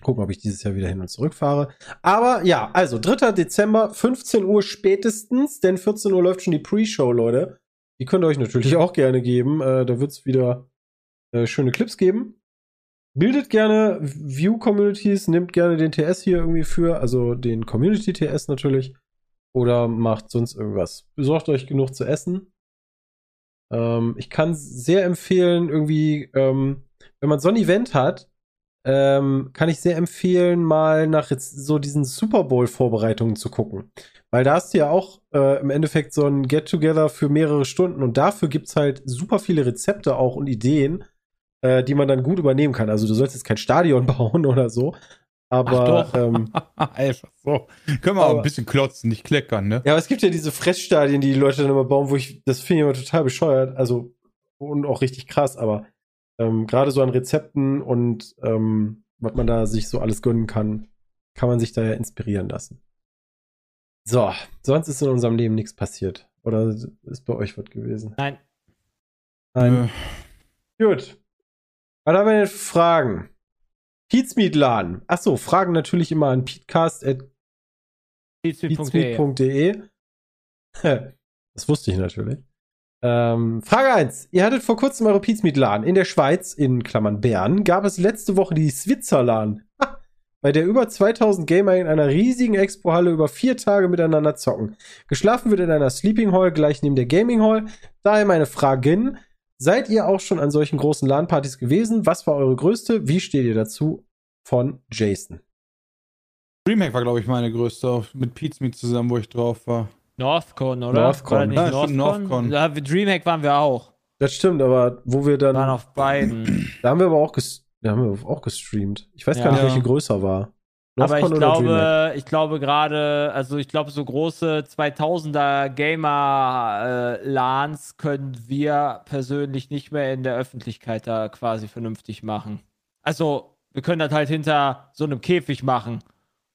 Gucken, ob ich dieses Jahr wieder hin und zurück fahre. Aber ja, also 3. Dezember, 15 Uhr spätestens, denn 14 Uhr läuft schon die Pre-Show, Leute. Die könnt ihr euch natürlich auch gerne geben. Äh, da wird es wieder äh, schöne Clips geben. Bildet gerne View-Communities, nehmt gerne den TS hier irgendwie für, also den Community-TS natürlich. Oder macht sonst irgendwas. Besorgt euch genug zu essen. Ähm, ich kann sehr empfehlen, irgendwie, ähm, wenn man so ein Event hat, ähm, kann ich sehr empfehlen, mal nach jetzt so diesen Super Bowl-Vorbereitungen zu gucken. Weil da hast du ja auch äh, im Endeffekt so ein Get-Together für mehrere Stunden und dafür gibt es halt super viele Rezepte auch und Ideen, äh, die man dann gut übernehmen kann. Also du sollst jetzt kein Stadion [LAUGHS] bauen oder so, aber
Ach doch.
ähm, [LAUGHS]
einfach so. Können wir auch
Aber-
ein bisschen klotzen, nicht kleckern, ne?
Ja, aber es gibt ja diese Fressstadien, die die Leute dann immer bauen, wo ich, das finde ich immer total bescheuert, also und auch richtig krass, aber ähm, gerade so an Rezepten und ähm, was man da sich so alles gönnen kann, kann man sich da ja inspirieren lassen. So, sonst ist in unserem Leben nichts passiert. Oder ist bei euch was gewesen?
Nein.
Nein. Gut. Dann haben wir jetzt Fragen. Pizmeet Laden. Achso, Fragen natürlich immer an peatcast.pizmeet.de.
Pizmeet.de. [LAUGHS]
Das wusste ich natürlich. Ähm, Frage 1. Ihr hattet vor kurzem eure Pizmeet Laden in der Schweiz, in Klammern Bern, gab es letzte Woche die Switzerlan, bei der über 2000 Gamer in einer riesigen Expo-Halle über vier Tage miteinander zocken. Geschlafen wird in einer Sleeping Hall gleich neben der Gaming Hall. Daher meine Fragen. Seid ihr auch schon an solchen großen LAN-Partys gewesen? Was war eure größte? Wie steht ihr dazu? Von Jason.
Dreamhack war, glaube ich, meine größte, auch mit Pizmeet zusammen, wo ich drauf war.
Northcon, oder?
Northcon.
War
Ja,
nicht
stimmt, Northcon.
Ja, Dreamhack waren wir auch.
Das stimmt, aber wo wir dann.
Waren auf beiden. [CLEARS THROAT]
Da haben wir aber auch, ges da haben wir auch gestreamt. Ich weiß
Ja.
gar nicht, welche größer war.
Aber ich glaube, ich glaube gerade, also ich glaube, so große 2000er Gamer-Lans können wir persönlich nicht mehr in der Öffentlichkeit da quasi vernünftig machen. Also, wir können das halt hinter so einem Käfig machen.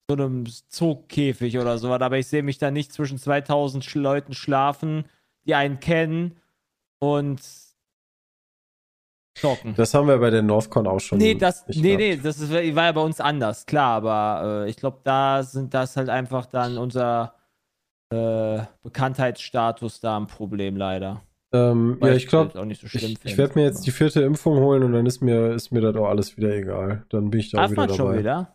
So einem Zugkäfig oder sowas. Aber ich sehe mich da nicht zwischen 2000 Sch Leuten schlafen, die einen kennen und zocken.
Das haben wir bei der Northcon auch schon.
Nee, das, nee,
gehabt.
nee, das ist, war ja bei uns anders, klar, aber äh, ich glaube, da sind das halt einfach dann unser äh, Bekanntheitsstatus da ein Problem leider.
Ähm, ja, ich glaube,
so
ich, ich werde mir jetzt die vierte Impfung holen und dann ist mir, ist mir das auch alles wieder egal. Dann bin ich da auch wieder
man
dabei.
schon wieder?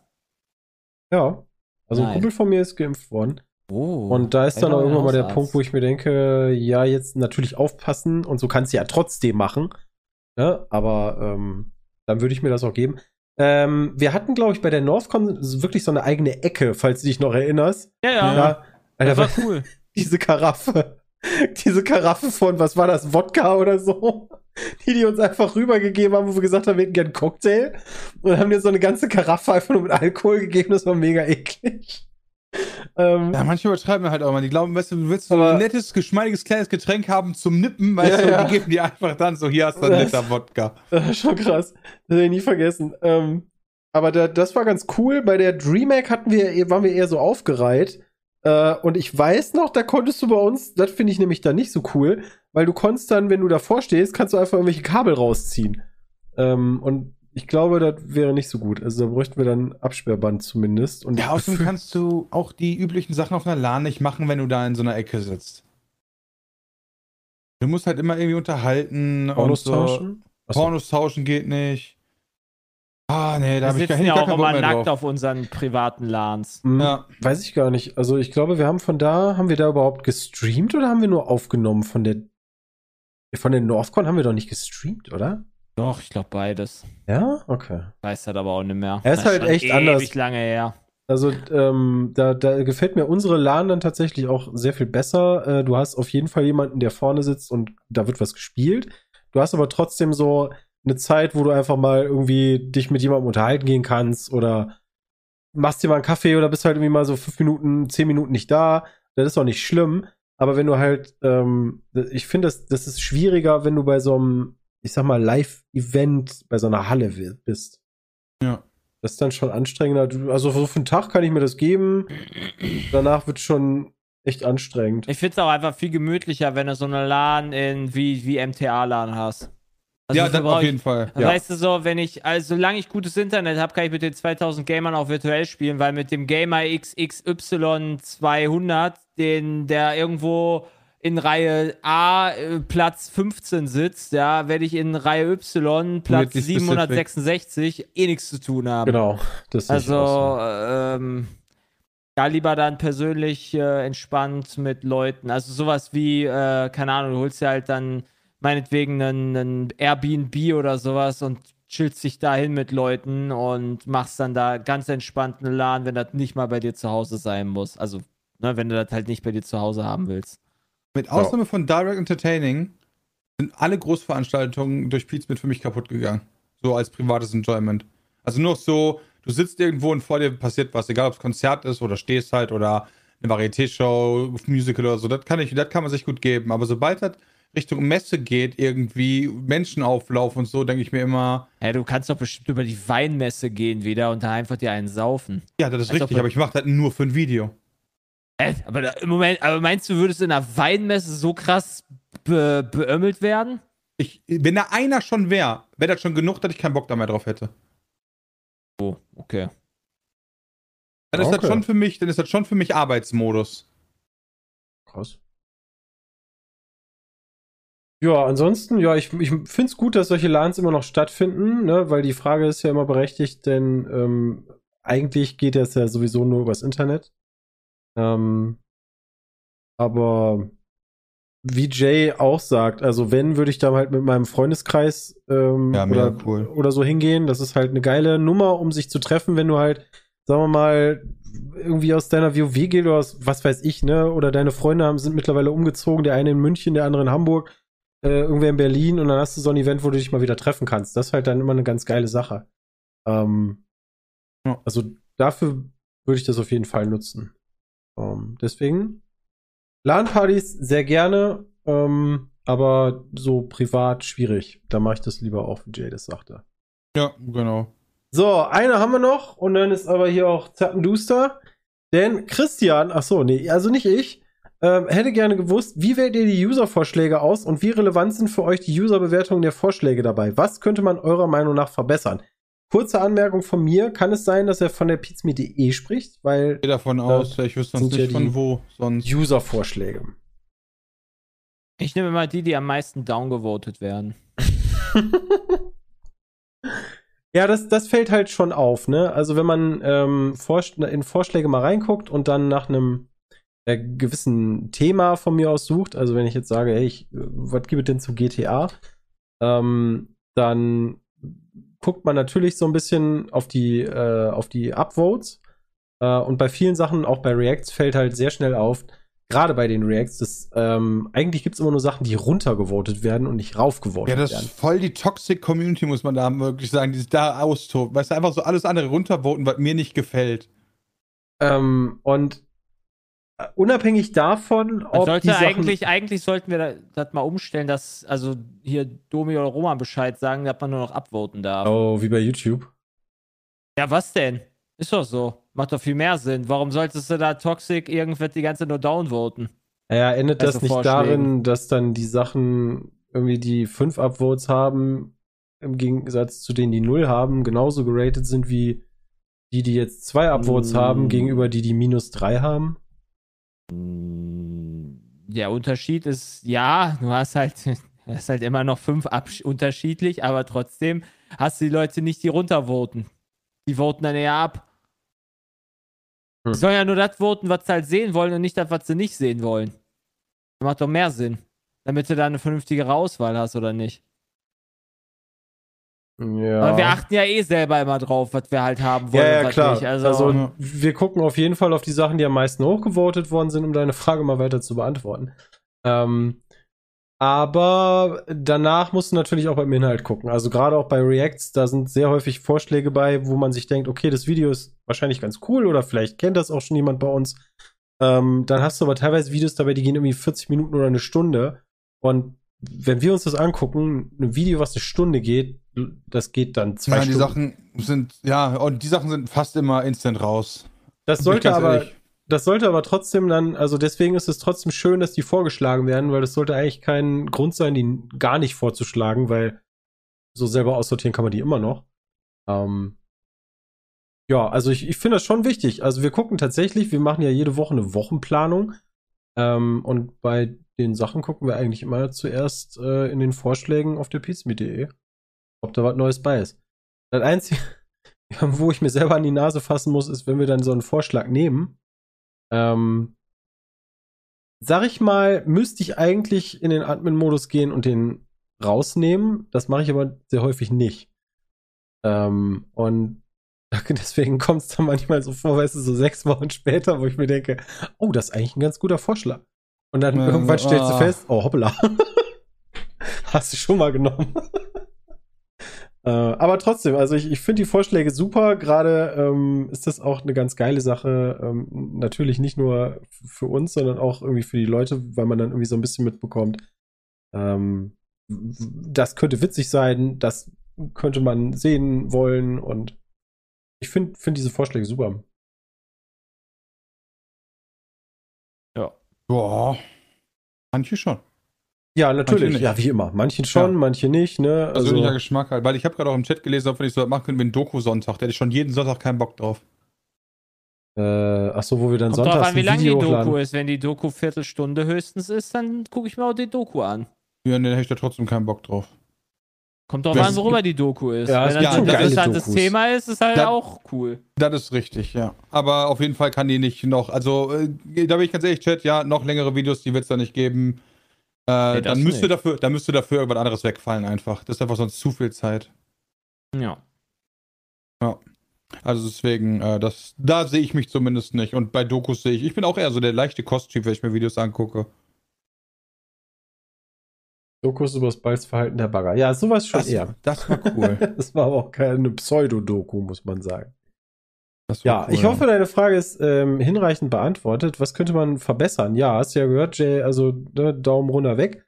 Ja. Also ein
Nein.
Kumpel von mir ist geimpft worden.
Oh.
Und da ist dann auch irgendwann mal der. Punkt, wo ich mir denke, ja, jetzt natürlich aufpassen und so kannst du ja trotzdem machen. Ne? Aber ähm, dann würde ich mir das auch geben. Ähm, wir hatten, glaube ich, bei der Northcon wirklich so eine eigene Ecke, falls du dich noch erinnerst.
Ja, ja, das
Alter,
war [LAUGHS] cool.
diese Karaffe. Diese Karaffe von, was war das, Wodka oder so? Die, die uns einfach rübergegeben haben, wo wir gesagt haben, wir hätten gern einen Cocktail. Und haben dir so eine ganze Karaffe einfach nur mit Alkohol gegeben. Das war mega eklig. [LAUGHS] Ähm,
Ja, manche übertreiben halt auch mal. Die glauben, weißt du, du willst so ein nettes, geschmeidiges, kleines Getränk haben zum Nippen, weißt
Ja,
du,
ja.
die geben dir einfach dann so, hier hast du ein [LAUGHS] netter Wodka.
Das ist schon krass. Das werde ich nie vergessen. Ähm, aber da, das war ganz cool. Bei der DreamHack hatten wir, waren wir eher so aufgereiht. Äh, und ich weiß noch, da konntest du bei uns, das finde ich nämlich dann nicht so cool, weil du konntest dann, wenn du davor stehst, kannst du einfach irgendwelche Kabel rausziehen. Ähm, und ich glaube, das wäre nicht so gut. Also da bräuchten wir dann Absperrband zumindest. Und
Ja, außerdem kannst du auch die üblichen Sachen auf einer LAN nicht machen, wenn du da in so einer Ecke sitzt. Du musst halt immer irgendwie unterhalten
Pornos
und so.
tauschen? Achso.
Pornos tauschen geht nicht. Ah, nee, da habe ich gar,
sitzen
gar
ja auch
Bock
immer nackt
drauf.
auf unseren privaten LANs.
Hm,
Ja.
Weiß ich gar nicht. Also ich glaube, wir haben von da, haben wir da überhaupt gestreamt oder haben wir nur aufgenommen von der von der Northcon haben wir doch nicht gestreamt, oder?
Doch, ich glaube beides.
Ja? Okay.
Weiß halt aber auch nicht mehr.
Er ist
Das
halt echt
ewig
anders.
lange her.
Also ähm, da, da gefällt mir unsere LAN dann tatsächlich auch sehr viel besser. Äh, du hast auf jeden Fall jemanden, der vorne sitzt und da wird was gespielt. Du hast aber trotzdem so eine Zeit, wo du einfach mal irgendwie dich mit jemandem unterhalten gehen kannst oder machst dir mal einen Kaffee oder bist halt irgendwie mal so fünf Minuten, zehn Minuten nicht da. Das ist auch nicht schlimm. Aber wenn du halt, ähm, ich finde, das, das ist schwieriger, wenn du bei so einem, ich sag mal, Live-Event bei so einer Halle bist.
Ja.
Das ist dann schon anstrengender. Also so für einen Tag kann ich mir das geben. Danach wird schon echt anstrengend.
Ich finde es auch einfach viel gemütlicher, wenn du so eine LAN in wie, wie MTA-LAN hast. Also
ja, dann auf
ich-
jeden Fall.
Ja.
Weißt du so, wenn ich, also solange ich gutes Internet habe, kann ich mit den 2000 Gamern auch virtuell spielen, weil mit dem Gamer XXY 200, den, der irgendwo in Reihe A äh, Platz 15 sitzt, ja, werde ich in Reihe Y Platz
Weirdly specific.
766 eh nichts zu tun haben.
Genau. Das ich
Also,
so.
ähm, ja, lieber dann persönlich äh, entspannt mit Leuten. Also sowas wie, äh, keine Ahnung, du holst dir halt dann meinetwegen einen, einen Airbnb oder sowas und chillst dich dahin mit Leuten und machst dann da ganz entspannt eine LAN, wenn das nicht mal bei dir zu Hause sein muss. Also, ne, wenn du das halt nicht bei dir zu Hause haben willst.
Mit Ausnahme von Direct Entertaining sind alle Großveranstaltungen durch Pizmeet für mich kaputt gegangen. So als privates Enjoyment. Also nur so, du sitzt irgendwo und vor dir passiert was, egal ob es Konzert ist oder stehst halt oder eine Varieté-Show, Musical oder so, das kann ich, das kann man sich gut geben. Aber sobald das Richtung Messe geht, irgendwie Menschenauflauf und so, denke ich mir immer,
Hey, du kannst doch bestimmt über die Weinmesse gehen wieder und da einfach dir einen saufen.
ja, das ist
Als
richtig, aber ich mache das nur für ein Video.
Äh, aber da, im Moment, aber meinst du, würdest du in einer Weinmesse so krass be beömmelt werden?
Ich, wenn da einer schon wäre, wäre das schon genug, dass ich keinen Bock da mehr drauf hätte.
Oh, okay.
Dann ist
Okay.
das schon für mich, dann ist das schon für mich Arbeitsmodus.
Krass. Ja, ansonsten, ja, ich, ich finde es gut, dass solche LANs immer noch stattfinden, ne, weil die Frage ist ja immer berechtigt, denn ähm, eigentlich geht das ja sowieso nur übers Internet. Ähm, aber wie Jay auch sagt, also wenn, würde ich da halt mit meinem Freundeskreis ähm,
Ja,
oder,
cool.
oder so hingehen. Das ist halt eine geile Nummer, um sich zu treffen, wenn du halt, sagen wir mal, irgendwie aus deiner WoW-Gilde oder aus was weiß ich, ne? Oder deine Freunde haben, sind mittlerweile umgezogen, der eine in München, der andere in Hamburg, äh, irgendwer in Berlin und dann hast du so ein Event, wo du dich mal wieder treffen kannst. Das ist halt dann immer eine ganz geile Sache. Ähm,
Ja.
Also dafür würde ich das auf jeden Fall nutzen. Ähm, deswegen LAN-Partys sehr gerne, ähm, aber so privat schwierig. Da mache ich das lieber auch, wie Jay das sagte.
Ja, genau.
So, eine haben wir noch und dann ist aber hier auch Zappenduster. Denn Christian, ach so, nee, also nicht ich, ähm, hätte gerne gewusst, wie wählt ihr die User-Vorschläge aus und wie relevant sind für euch die User-Bewertungen der Vorschläge dabei? Was könnte man eurer Meinung nach verbessern? Kurze Anmerkung von mir, kann es sein, dass er von der pizme.de spricht, weil
Ich gehe davon aus, ich wüsste sonst
sind ja
nicht von wo sonst.
User-Vorschläge.
Ich nehme mal die, die am meisten downgevotet werden. [LAUGHS]
Ja, das, das fällt halt schon auf, ne? Also wenn man ähm, in Vorschläge mal reinguckt und dann nach einem äh, gewissen Thema von mir aus sucht, also wenn ich jetzt sage, hey, ich, äh, was gibt es denn zu GTA, ähm, dann guckt man natürlich so ein bisschen auf die, äh, auf die Upvotes. Äh, und bei vielen Sachen, auch bei Reacts, fällt halt sehr schnell auf, gerade bei den Reacts, dass ähm, eigentlich gibt es immer nur Sachen, die runtergevotet werden und nicht raufgevotet
Ja, das
werden.
ist voll die Toxic Community, muss man da wirklich sagen, die sich da austobt. Weißt du, einfach so alles andere runtervoten, was mir nicht gefällt.
Ähm, und unabhängig davon, ob
sollte
die Sachen,
eigentlich, eigentlich sollten wir da- das mal umstellen, dass, also hier Domi oder Roman Bescheid sagen, dass man nur noch upvoten darf.
Oh, wie bei YouTube.
Ja, was denn? Ist doch so. Macht doch viel mehr Sinn. Warum solltest du da Toxic irgendwas die ganze Zeit nur downvoten?
Naja, endet das
Also
nicht
Vorschlägen.
darin, dass dann die Sachen irgendwie die fünf Upvotes haben, im Gegensatz zu denen, die null haben, genauso geratet sind wie die, die jetzt zwei Upvotes
Mm.
haben, gegenüber die, die minus drei haben?
Der Unterschied ist, ja, du hast halt, [LAUGHS] hast halt immer noch fünf unterschiedlich, aber trotzdem hast du die Leute nicht, die runtervoten. Die voten dann eher ab.
Hm.
Die sollen ja nur das voten, was sie halt sehen wollen und nicht das, was sie nicht sehen wollen. Das macht doch mehr Sinn. Damit du da eine vernünftigere Auswahl hast, oder nicht?
Ja.
Aber wir achten ja eh selber immer drauf, was wir halt haben wollen
ja, ja, klar.
nicht.
Also,
Also,
Ja.
wir gucken auf jeden Fall auf die Sachen, die am meisten hochgevotet worden sind, um deine Frage mal weiter zu beantworten. Ähm, aber danach musst du natürlich auch beim Inhalt gucken. Also gerade auch bei Reacts, da sind sehr häufig Vorschläge bei, wo man sich denkt, okay, das Video ist wahrscheinlich ganz cool oder vielleicht kennt das auch schon jemand bei uns. Ähm, dann hast du aber teilweise Videos dabei, die gehen irgendwie 40 Minuten oder eine Stunde. Und wenn wir uns das angucken, ein Video, was eine Stunde geht, das geht dann zwei
Ja, die
Stunden.
Sachen sind, ja, und die Sachen sind fast immer instant raus.
das sollte aber,
ehrlich.
das sollte aber trotzdem dann, also deswegen ist es trotzdem schön, dass die vorgeschlagen werden, weil das sollte eigentlich kein Grund sein, die gar nicht vorzuschlagen, weil so selber aussortieren kann man die immer noch. Ähm, ja, also ich, ich finde das schon wichtig. Also wir gucken tatsächlich, wir machen ja jede Woche eine Wochenplanung. Ähm, und bei den Sachen gucken wir eigentlich immer zuerst äh, in den Vorschlägen auf der pizmeet.de, ob da was Neues bei ist. Das Einzige, [LAUGHS] wo ich mir selber an die Nase fassen muss, ist, wenn wir dann so einen Vorschlag nehmen. Ähm, sag ich mal, müsste ich eigentlich in den Admin-Modus gehen und den rausnehmen. Das mache ich aber sehr häufig nicht. Ähm, und [LAUGHS] deswegen kommt es dann manchmal so vor, weißt du, so sechs Wochen später, wo ich mir denke, oh, das ist eigentlich ein ganz guter Vorschlag. Und dann
Ja,
irgendwann stellst du
ah.
fest, oh, hoppla. [LAUGHS] Hast du schon mal genommen. Äh, aber trotzdem, also ich, ich finde die Vorschläge super. Gerade ähm, ist das auch eine ganz geile Sache. Ähm, natürlich nicht nur für uns, sondern auch irgendwie für die Leute, weil man dann irgendwie so ein bisschen mitbekommt. Ähm, das könnte witzig sein, das könnte man sehen wollen und ich finde find diese Vorschläge super.
Boah. Manche schon.
Ja, natürlich. Ja, wie immer. Manchen schon,
Ja.
manche nicht, ne?
Persönlicher
Also,
Geschmack halt. Weil ich habe gerade auch im Chat gelesen, ob wir nicht so was machen können wie einen Doku-Sonntag. Da hätte ich schon jeden Sonntag keinen Bock drauf.
äh, ach so, wo wir dann
Kommt
sonntags
drauf an, wie
ein
lang die
Video
Doku
hochladen.
ist. Wenn die Doku Viertelstunde höchstens ist, dann gucke ich mir auch die Doku an.
Ja, nee, hätte ich da trotzdem keinen Bock drauf.
Kommt drauf
Das
an, worüber die Doku ist.
Ja,
Wenn
gibt
das ein
geile
interessantes
Dokus.
Thema ist, ist halt
Da-
auch cool.
Das ist richtig, ja. Aber auf jeden Fall kann die nicht noch, also äh, da bin ich ganz ehrlich, Chat, ja, noch längere Videos, die wird es da nicht geben. Äh,
Nee,
dann müsste
nicht.
dafür, dann müsste dafür irgendwas anderes wegfallen einfach. Das ist einfach sonst zu viel Zeit.
Ja.
Also deswegen, äh, das, da sehe ich mich zumindest nicht. Und bei Dokus sehe ich, ich bin auch eher so der leichte Kosttyp, wenn ich mir Videos angucke.
Dokus über das Balzverhalten der Bagger. Ja, sowas schon
Das,
eher.
das war cool. [LAUGHS]
Das war aber auch keine Pseudo-Doku, muss man sagen. Ja,
cool,
ich hoffe, deine Frage ist ähm, hinreichend beantwortet. Was könnte man verbessern? Ja, hast du ja gehört, Jay, also ne, Daumen runter weg.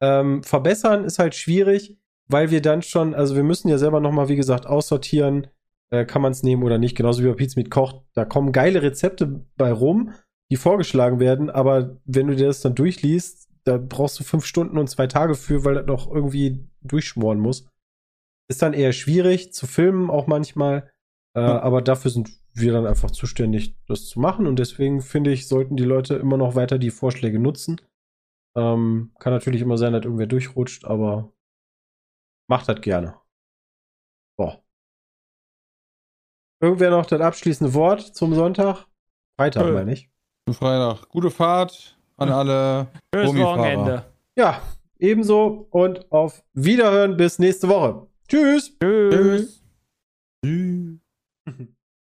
Ähm, verbessern ist halt schwierig, weil wir dann schon, also wir müssen ja selber nochmal, wie gesagt, aussortieren, äh, kann man es nehmen oder nicht. Genauso wie bei Pizza mit Koch. Da kommen geile Rezepte bei rum, die vorgeschlagen werden, aber wenn du dir das dann durchliest, da brauchst du fünf Stunden und zwei Tage für, weil das noch irgendwie durchschmoren muss. Ist dann eher schwierig zu filmen, auch manchmal. Äh,
Ja.
Aber dafür sind wir dann einfach zuständig, das zu machen. Und deswegen finde ich, sollten die Leute immer noch weiter die Vorschläge nutzen. Ähm, kann natürlich immer sein, dass irgendwer durchrutscht, aber macht das gerne. Boah. Irgendwer noch das abschließende Wort zum Sonntag? Freitag,
Äh.
meine ich.
Freitag. Gute Fahrt an alle. [LAUGHS]
Schönes. Wochenende.
Ja, ebenso und auf Wiederhören bis nächste Woche. Tschüss.
Tschüss.
Tschüss. Mm-hmm. [LAUGHS]